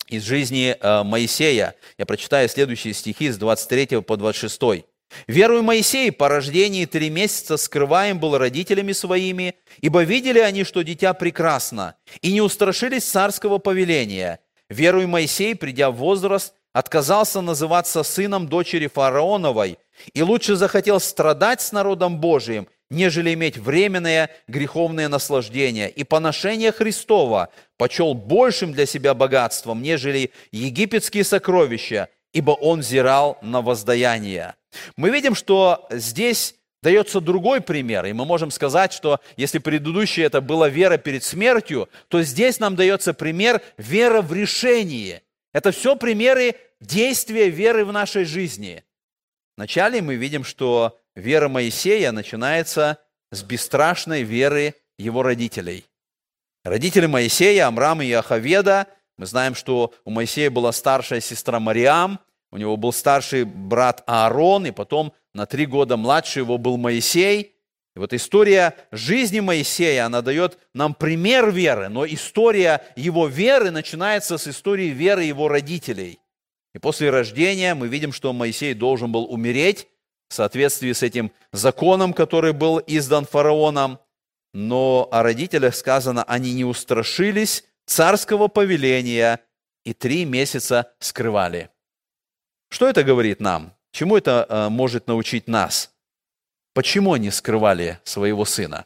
из жизни э, Моисея. Я прочитаю следующие стихи с 23 по 26. Веруя Моисей, по рождении три месяца скрываем был родителями своими, ибо видели они, что дитя прекрасно, и не устрашились царского повеления. Веруя Моисей, придя в возраст, отказался называться сыном дочери фараоновой, и лучше захотел страдать с народом Божиим, нежели иметь временное греховное наслаждение, и поношение Христова почел большим для себя богатством, нежели египетские сокровища, ибо он взирал на воздаяние. Мы видим, что здесь дается другой пример, и мы можем сказать, что если предыдущее это была вера перед смертью, то здесь нам дается пример вера в решении. Это все примеры действия веры в нашей жизни. Вначале мы видим, что вера Моисея начинается с бесстрашной веры его родителей. Родители Моисея, Амрам и Ахаведа, мы знаем, что у Моисея была старшая сестра Мариам, у него был старший брат Аарон, и потом на три года младше его был Моисей. Вот история жизни Моисея, она дает нам пример веры, но история его веры начинается с истории веры его родителей. И после рождения мы видим, что Моисей должен был умереть в соответствии с этим законом, который был издан фараоном. Но о родителях сказано, они не устрашились царского повеления и три месяца скрывали. Что это говорит нам? Чему это э, может научить нас? Почему они скрывали своего сына?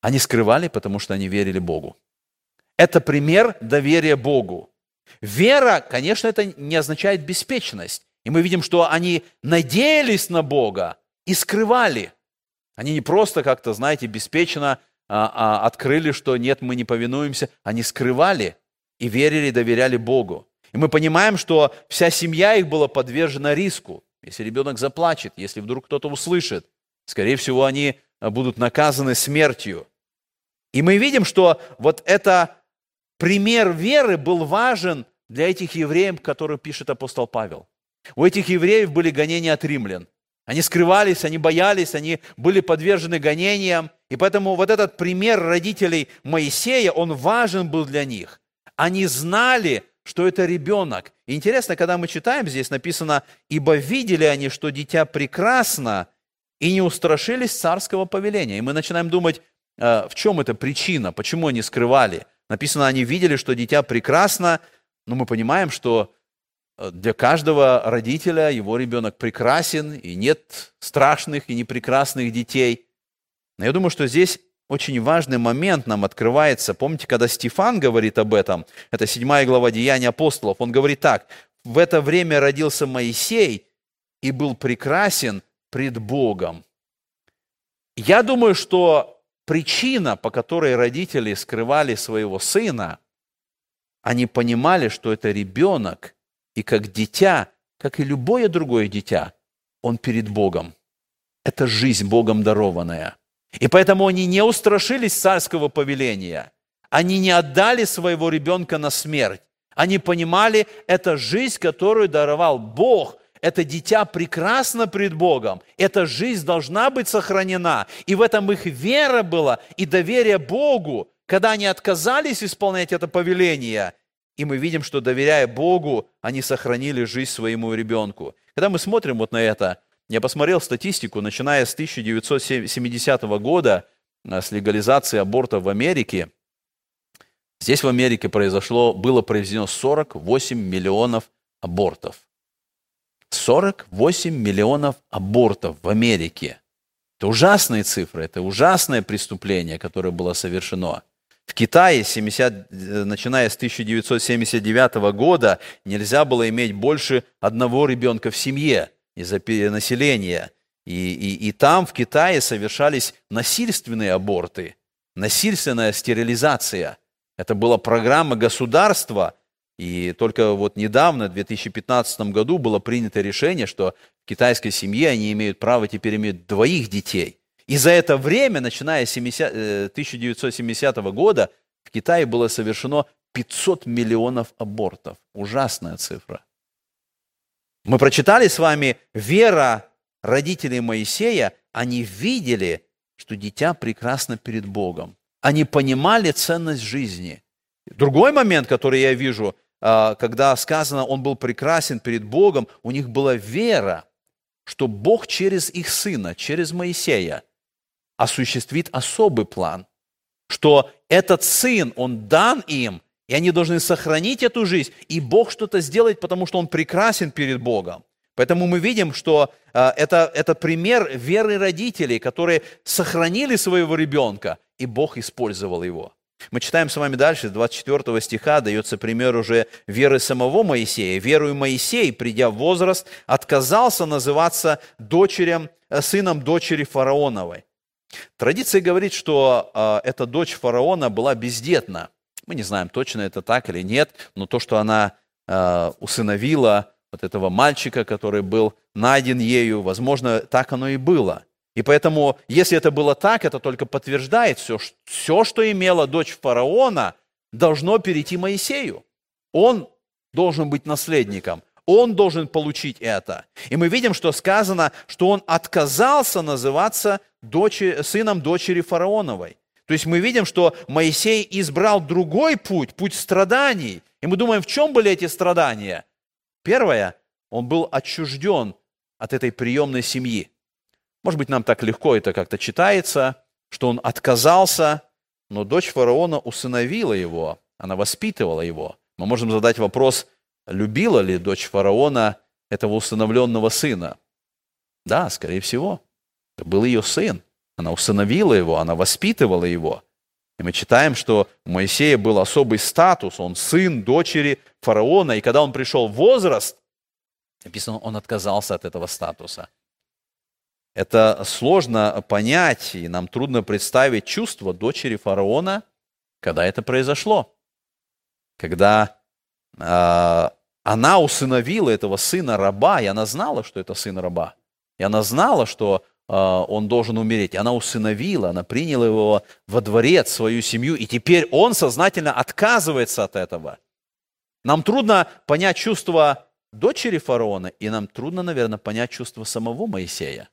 Они скрывали, потому что они верили Богу. Это пример доверия Богу. Вера, конечно, это не означает беспечность. И мы видим, что они надеялись на Бога и скрывали. Они не просто как-то, знаете, беспечно а, а, открыли, что нет, мы не повинуемся. Они скрывали и верили, доверяли Богу. И мы понимаем, что вся семья их была подвержена риску. Если ребенок заплачет, если вдруг кто-то услышит, скорее всего, они а, будут наказаны смертью. И мы видим, что вот это пример веры был важен для этих евреев, которые пишет апостол Павел. У этих евреев были гонения от римлян. Они скрывались, они боялись, они были подвержены гонениям. И поэтому вот этот пример родителей Моисея, он важен был для них. Они знали, что это ребенок. Интересно, когда мы читаем, здесь написано, «Ибо видели они, что дитя прекрасно, и не устрашились царского повеления». И мы начинаем думать, э, в чем эта причина, почему они скрывали. Написано, они видели, что дитя прекрасно, но мы понимаем, что э, для каждого родителя его ребенок прекрасен, и нет страшных и непрекрасных детей. Но я думаю, что здесь очень важный момент нам открывается. Помните, когда Стефан говорит об этом, это 7 глава Деяния апостолов, он говорит так, «В это время родился Моисей и был прекрасен пред Богом». Я думаю, что причина, по которой родители скрывали своего сына, они понимали, что это ребенок, и как дитя, как и любое другое дитя, он перед Богом. Это жизнь Богом дарованная. И поэтому они не устрашились царского повеления. Они не отдали своего ребенка на смерть. Они понимали, это жизнь, которую даровал Бог, это дитя прекрасно пред Богом. Эта жизнь должна быть сохранена. И в этом их вера была и доверие Богу, когда они отказались исполнять это повеление, и мы видим, что доверяя Богу, они сохранили жизнь своему ребенку. Когда мы смотрим вот на это, я посмотрел статистику, начиная с 1970 года, э, с легализации аборта в Америке, здесь в Америке произошло, было произведено 48 миллионов абортов. 48 миллионов абортов в Америке. Это ужасные цифры, это ужасное преступление, которое было совершено. В Китае, 70, э, начиная с 1979 года, нельзя было иметь больше одного ребенка в семье из-за перенаселения. И, и, и там, в Китае, совершались насильственные аборты, насильственная стерилизация. Это была программа государства, и только вот недавно, в 2015 году, было принято решение, что в китайской семье они имеют право теперь иметь двоих детей. И за это время, начиная с 1970 э, года, в Китае было совершено 500 миллионов абортов. Ужасная цифра. Мы прочитали с вами вера родителей Моисея, они видели, что дитя прекрасно перед Богом. Они понимали ценность жизни. Другой момент, который я вижу, а, когда сказано, он был прекрасен перед Богом, у них была вера, что Бог через их сына, через Моисея, осуществит особый план, что этот сын, он дан им, и они должны сохранить эту жизнь, и Бог что-то сделает, потому что он прекрасен перед Богом. Поэтому мы видим, что э, это, это пример веры родителей, которые сохранили своего ребенка, и Бог использовал его. Мы читаем с вами дальше, с 24 стиха дается пример уже веры самого Моисея. Верую Моисей, придя в возраст, отказался называться дочерем, э, сыном дочери фараоновой. Традиция говорит, что э, эта дочь фараона была бездетна. Мы не знаем, точно это так или нет, но то, что она э, усыновила вот этого мальчика, который был найден ею, возможно, так оно и было. И поэтому, если это было так, это только подтверждает все, все, что имела дочь фараона, должно перейти Моисею. Он должен быть наследником. Он должен получить это. И мы видим, что сказано, что он отказался называться дочери, сыном дочери фараоновой. То есть мы видим, что Моисей избрал другой путь, путь страданий. И мы думаем, в чем были эти страдания? Первое, он был отчужден от этой приемной семьи. Может быть, нам так легко это как-то читается, что он отказался, но дочь фараона усыновила его, она воспитывала его. Мы можем задать вопрос, любила ли дочь фараона этого усыновленного сына? Да, скорее всего. Это был ее сын. Она усыновила его, она воспитывала его. И мы читаем, что у Моисея был особый статус, он сын дочери фараона, и когда он пришел в возраст, написано, он отказался от этого статуса. Это сложно понять, и нам трудно представить чувство дочери фараона, когда это произошло. Когда э, она усыновила этого сына раба, и она знала, что это сын раба. И она знала, что э, он должен умереть. Она усыновила, она приняла его во дворец, свою семью, и теперь он сознательно отказывается от этого. Нам трудно понять чувство дочери фараона, и нам трудно, наверное, понять чувство самого Моисея.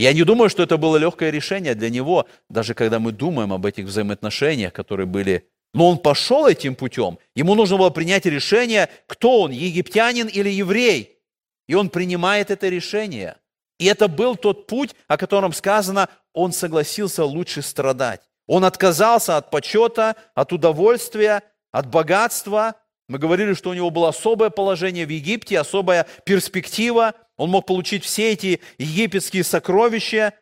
Я не думаю, что это было легкое решение для него, даже когда мы думаем об этих взаимоотношениях, которые были. Но он пошел этим путем. Ему нужно было принять решение, кто он, египтянин или еврей. И он принимает это решение. И это был тот путь, о котором сказано, он согласился лучше страдать. Он отказался от почета, от удовольствия, от богатства. Мы говорили, что у него было особое положение в Египте, особая перспектива – он мог получить все эти египетские сокровища,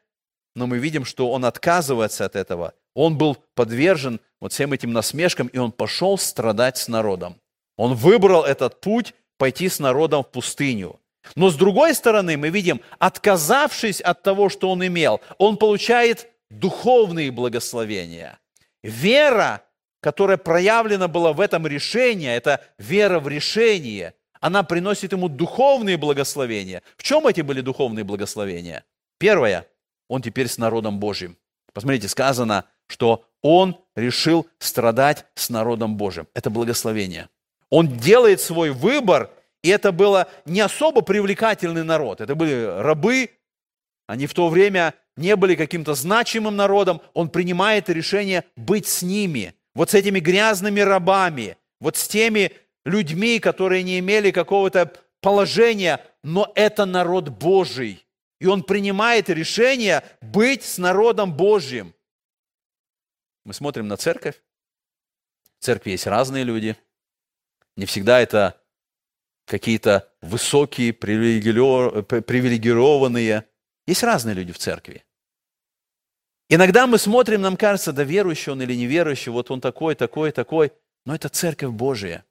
но мы видим, что он отказывается от этого. Он был подвержен вот всем этим насмешкам, и он пошел страдать с народом. Он выбрал этот путь пойти с народом в пустыню. Но с другой стороны, мы видим, отказавшись от того, что он имел, он получает духовные благословения. Вера, которая проявлена была в этом решении, это вера в решение, она приносит ему духовные благословения. В чем эти были духовные благословения? Первое, он теперь с народом Божьим. Посмотрите, сказано, что он решил страдать с народом Божьим. Это благословение. Он делает свой выбор, и это было не особо привлекательный народ. Это были рабы, они в то время не были каким-то значимым народом. Он принимает решение быть с ними, вот с этими грязными рабами, вот с теми людьми, которые не имели какого-то положения, но это народ Божий. И он принимает решение быть с народом Божьим. Мы смотрим на церковь. В церкви есть разные люди. Не всегда это какие-то высокие, привилегированные. Есть разные люди в церкви. Иногда мы смотрим, нам кажется, да верующий он или неверующий, вот он такой, такой, такой. Но это церковь Божия.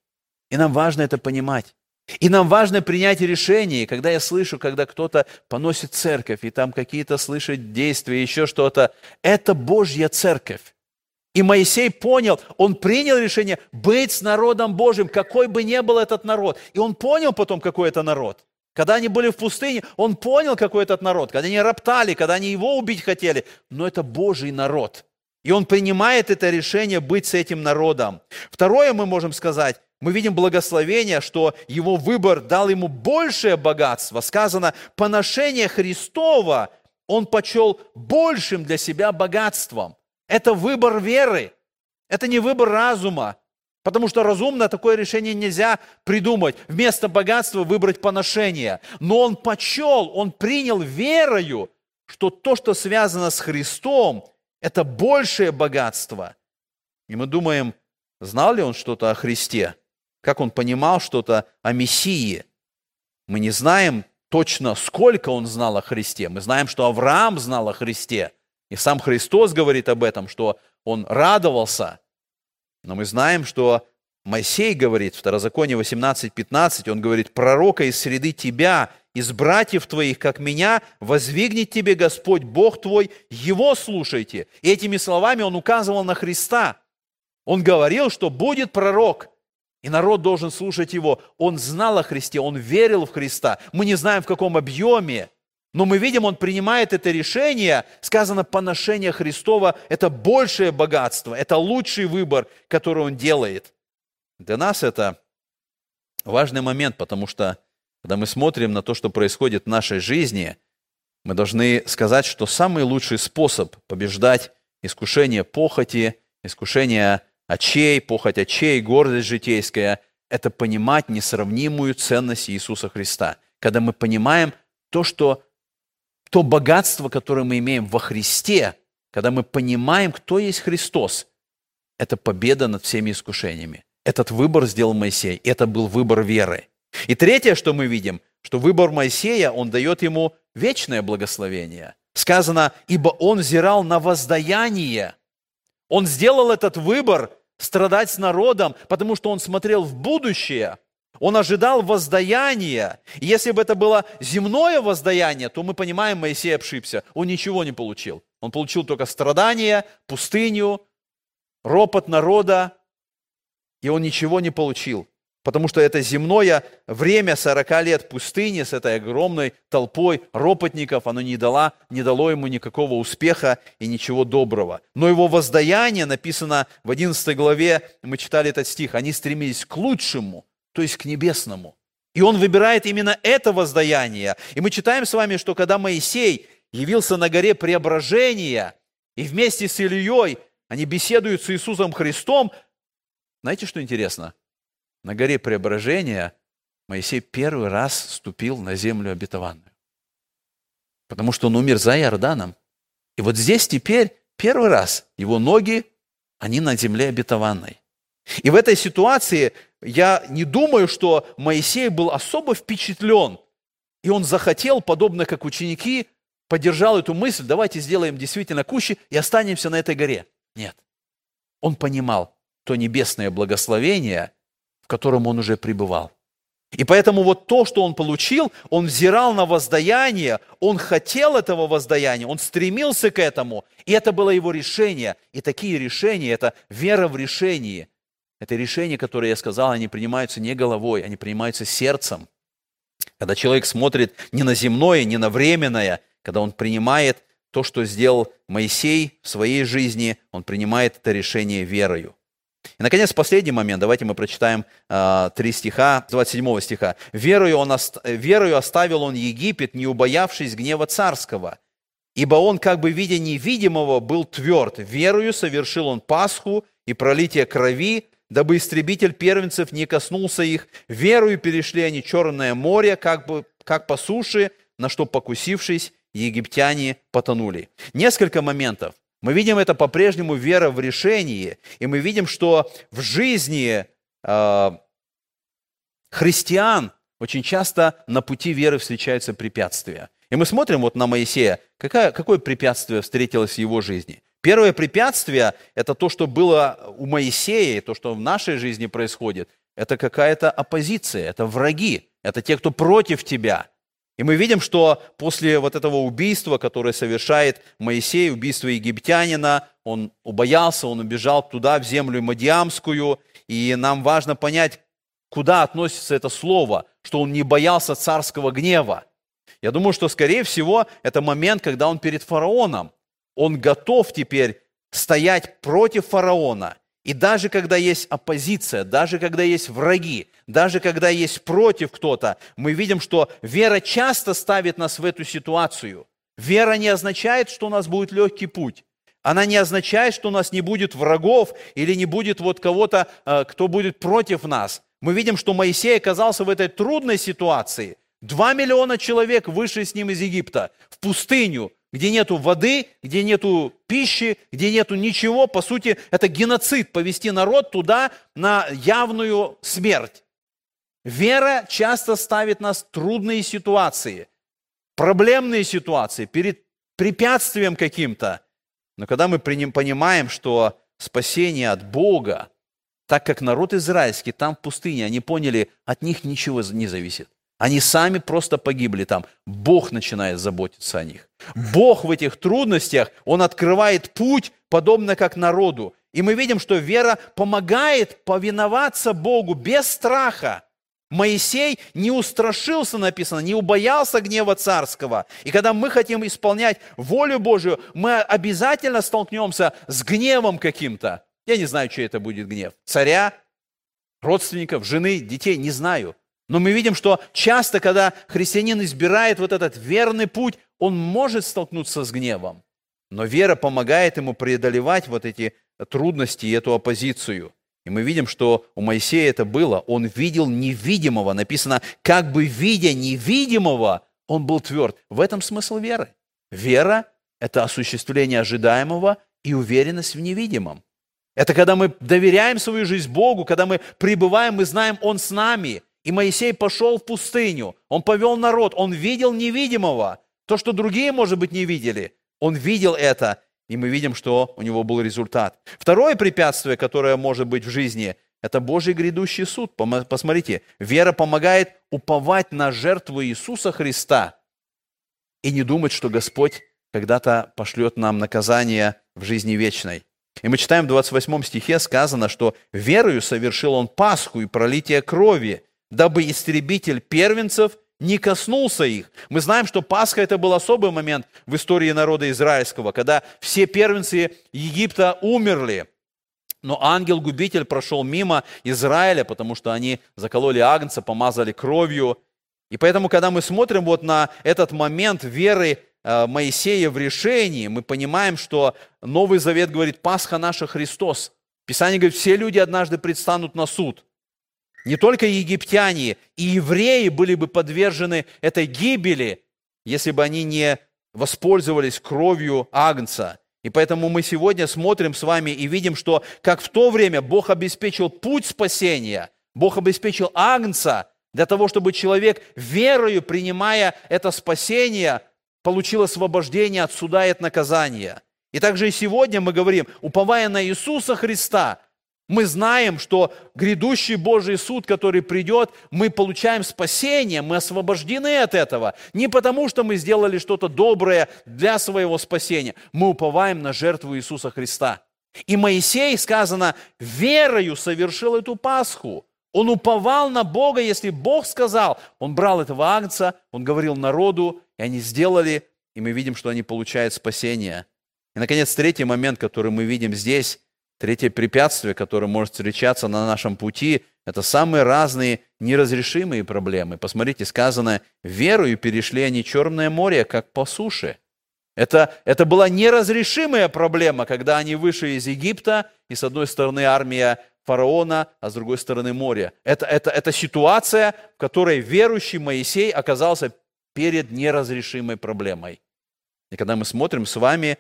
И нам важно это понимать. И нам важно принять решение. когда я слышу, когда кто-то поносит церковь, и там какие-то слышит действия, еще что-то, это Божья церковь. И Моисей понял, он принял решение быть с народом Божьим, какой бы ни был этот народ. И он понял потом, какой это народ. Когда они были в пустыне, он понял, какой этот народ. Когда они роптали, когда они его убить хотели. Но это Божий народ. И он принимает это решение быть с этим народом. Второе мы можем сказать, мы видим благословение, что его выбор дал ему большее богатство. Сказано, поношение Христова он почел большим для себя богатством. Это выбор веры, это не выбор разума, потому что разумно такое решение нельзя придумать. Вместо богатства выбрать поношение. Но он почел, он принял верою, что то, что связано с Христом, это большее богатство. И мы думаем, знал ли он что-то о Христе? Как он понимал что-то о Мессии. Мы не знаем точно, сколько он знал о Христе. Мы знаем, что Авраам знал о Христе. И сам Христос говорит об этом, что он радовался. Но мы знаем, что Моисей говорит, в Второзаконие 18.15, он говорит, «Пророка из среды тебя, из братьев твоих, как меня, возвигнет тебе Господь Бог твой, Его слушайте». И этими словами он указывал на Христа. Он говорил, что будет пророк, и народ должен слушать его. Он знал о Христе, он верил в Христа. Мы не знаем, в каком объеме, но мы видим, он принимает это решение. Сказано, поношение Христова – это большее богатство, это лучший выбор, который он делает. Для нас это важный момент, потому что, когда мы смотрим на то, что происходит в нашей жизни, мы должны сказать, что самый лучший способ побеждать искушение похоти, искушение очей, похоть очей, гордость житейская – это понимать несравнимую ценность Иисуса Христа. Когда мы понимаем то, что то богатство, которое мы имеем во Христе, когда мы понимаем, кто есть Христос, это победа над всеми искушениями. Этот выбор сделал Моисей, это был выбор веры. И третье, что мы видим, что выбор Моисея, он дает ему вечное благословение. Сказано, ибо он взирал на воздаяние. Он сделал этот выбор страдать с народом, потому что он смотрел в будущее. Он ожидал воздаяния. Если бы это было земное воздаяние, то мы понимаем, Моисей ошибся. Он ничего не получил. Он получил только страдания, пустыню, ропот народа, и он ничего не получил. Потому что это земное время 40 лет пустыни с этой огромной толпой ропотников, оно не, дало, не дало ему никакого успеха и ничего доброго. Но его воздаяние написано в 11 главе, мы читали этот стих, они стремились к лучшему, то есть к небесному. И он выбирает именно это воздаяние. И мы читаем с вами, что когда Моисей явился на горе преображения, и вместе с Ильей они беседуют с Иисусом Христом, знаете, что интересно? На горе Преображения Моисей первый раз ступил на землю обетованную. Потому что он умер за Иорданом. И вот здесь теперь первый раз его ноги, они на земле обетованной. И в этой ситуации я не думаю, что Моисей был особо впечатлен. И он захотел, подобно как ученики, поддержал эту мысль, давайте сделаем действительно кущи и останемся на этой горе. Нет. Он понимал то небесное благословение – в котором он уже пребывал. И поэтому вот то, что он получил, он взирал на воздаяние, он хотел этого воздаяния, он стремился к этому, и это было его решение. И такие решения, это вера в решение, это решения, которые я сказал, они принимаются не головой, они принимаются сердцем. Когда человек смотрит не на земное, не на временное, когда он принимает то, что сделал Моисей в своей жизни, он принимает это решение верою. И, наконец, последний момент. Давайте мы прочитаем э, три стиха, 27 стиха. «Верою, он ост... «Верою оставил он Египет, не убоявшись гнева царского, ибо он, как бы видя невидимого, был тверд. Верою совершил он Пасху и пролитие крови, дабы истребитель первенцев не коснулся их. Верою перешли они Черное море, как, бы, как по суше, на что покусившись, египтяне потонули». Несколько моментов – мы видим это по-прежнему вера в решении, и мы видим, что в жизни э, христиан очень часто на пути веры встречаются препятствия. И мы смотрим вот на Моисея, какое, какое препятствие встретилось в его жизни. Первое препятствие – это то, что было у Моисея, то, что в нашей жизни происходит. Это какая-то оппозиция, это враги, это те, кто против тебя – и мы видим, что после вот этого убийства, которое совершает Моисей, убийство египтянина, он убоялся, он убежал туда, в землю Мадиамскую, и нам важно понять, куда относится это слово, что он не боялся царского гнева. Я думаю, что, скорее всего, это момент, когда он перед фараоном. Он готов теперь стоять против фараона – и даже когда есть оппозиция, даже когда есть враги, даже когда есть против кто-то, мы видим, что вера часто ставит нас в эту ситуацию. Вера не означает, что у нас будет легкий путь. Она не означает, что у нас не будет врагов или не будет вот кого-то, э, кто будет против нас. Мы видим, что Моисей оказался в этой трудной ситуации. Два миллиона человек вышли с ним из Египта в пустыню, где нету воды, где нету пищи, где нету ничего. По сути, это геноцид, повести народ туда на явную смерть. Вера часто ставит нас в трудные ситуации, проблемные ситуации, перед препятствием каким-то. Но когда мы понимаем, что спасение от Бога, так как народ израильский там в пустыне, они поняли, от них ничего не зависит. Они сами просто погибли там. Бог начинает заботиться о них. Бог в этих трудностях, Он открывает путь, подобно как народу. И мы видим, что вера помогает повиноваться Богу без страха. Моисей не устрашился, написано, не убоялся гнева царского. И когда мы хотим исполнять волю Божию, мы обязательно столкнемся с гневом каким-то. Я не знаю, чей это будет гнев. Царя, родственников, жены, детей, не знаю. Но мы видим, что часто, когда христианин избирает вот этот верный путь, он может столкнуться с гневом. Но вера помогает ему преодолевать вот эти трудности и эту оппозицию. И мы видим, что у Моисея это было. Он видел невидимого. Написано, как бы видя невидимого, он был тверд. В этом смысл веры. Вера – это осуществление ожидаемого и уверенность в невидимом. Это когда мы доверяем свою жизнь Богу, когда мы пребываем, мы знаем, Он с нами. И Моисей пошел в пустыню, он повел народ, он видел невидимого. То, что другие, может быть, не видели. Он видел это, и мы видим, что у него был результат. Второе препятствие, которое может быть в жизни, это Божий грядущий суд. Посмотрите, вера помогает уповать на жертву Иисуса Христа и не думать, что Господь когда-то пошлет нам наказание в жизни вечной. И мы читаем в 28 стихе сказано, что верою совершил он Пасху и пролитие крови, дабы истребитель первенцев не коснулся их. Мы знаем, что Пасха это был особый момент в истории народа израильского, когда все первенцы Египта умерли. Но ангел-губитель прошел мимо Израиля, потому что они закололи агнца, помазали кровью. И поэтому, когда мы смотрим вот на этот момент веры э, Моисея в решении, мы понимаем, что Новый Завет говорит, Пасха наша Христос. Писание говорит, все люди однажды предстанут на суд. Не только египтяне и евреи были бы подвержены этой гибели, если бы они не воспользовались кровью Агнца. И поэтому мы сегодня смотрим с вами и видим, что как в то время Бог обеспечил путь спасения, Бог обеспечил Агнца для того, чтобы человек верою, принимая это спасение, получил освобождение от суда и от наказания. И также и сегодня мы говорим, уповая на Иисуса Христа, мы знаем, что грядущий Божий суд, который придет, мы получаем спасение, мы освобождены от этого. Не потому, что мы сделали что-то доброе для своего спасения. Мы уповаем на жертву Иисуса Христа. И Моисей, сказано, верою совершил эту Пасху. Он уповал на Бога, если Бог сказал. Он брал этого агнца, он говорил народу, и они сделали, и мы видим, что они получают спасение. И, наконец, третий момент, который мы видим здесь, Третье препятствие, которое может встречаться на нашем пути, это самые разные неразрешимые проблемы. Посмотрите, сказано, верою перешли они Черное море, как по суше. Это, это была неразрешимая проблема, когда они вышли из Египта, и с одной стороны армия фараона, а с другой стороны море. Это, это, это ситуация, в которой верующий Моисей оказался перед неразрешимой проблемой. И когда мы смотрим с вами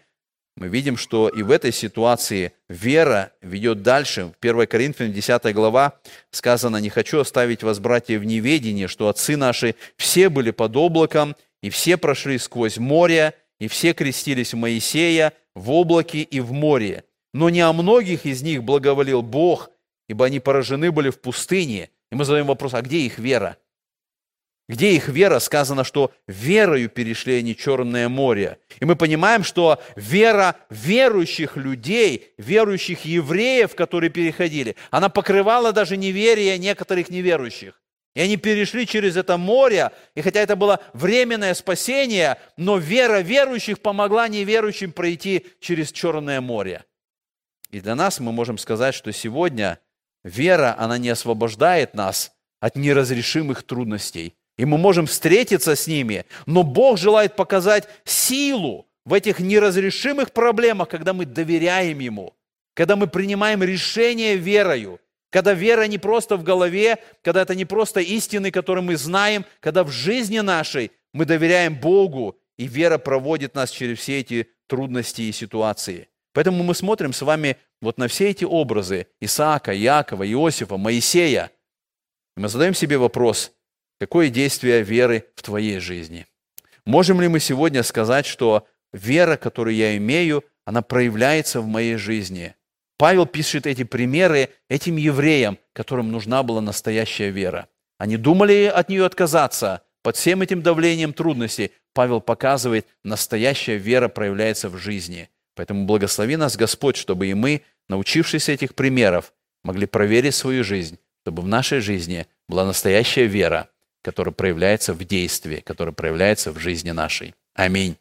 мы видим, что и в этой ситуации вера ведет дальше. В 1 Коринфянам 10 глава сказано, «Не хочу оставить вас, братья, в неведении, что отцы наши все были под облаком, и все прошли сквозь море, и все крестились в Моисея в облаке и в море. Но не о многих из них благоволил Бог, ибо они поражены были в пустыне». И мы задаем вопрос, а где их вера? Где их вера? Сказано, что верою перешли они Черное море. И мы понимаем, что вера верующих людей, верующих евреев, которые переходили, она покрывала даже неверие некоторых неверующих. И они перешли через это море, и хотя это было временное спасение, но вера верующих помогла неверующим пройти через Черное море. И для нас мы можем сказать, что сегодня вера, она не освобождает нас от неразрешимых трудностей – и мы можем встретиться с ними, но Бог желает показать силу в этих неразрешимых проблемах, когда мы доверяем Ему, когда мы принимаем решение верою, когда вера не просто в голове, когда это не просто истины, которые мы знаем, когда в жизни нашей мы доверяем Богу, и вера проводит нас через все эти трудности и ситуации. Поэтому мы смотрим с вами вот на все эти образы Исаака, Иакова, Иосифа, Моисея – И мы задаем себе вопрос, какое действие веры в твоей жизни? Можем ли мы сегодня сказать, что вера, которую я имею, она проявляется в моей жизни? Павел пишет эти примеры этим евреям, которым нужна была настоящая вера. Они думали от нее отказаться. Под всем этим давлением трудностей Павел показывает, настоящая вера проявляется в жизни. Поэтому благослови нас Господь, чтобы и мы, научившись этих примеров, могли проверить свою жизнь, чтобы в нашей жизни была настоящая вера, которая проявляется в действии, которая проявляется в жизни нашей. Аминь.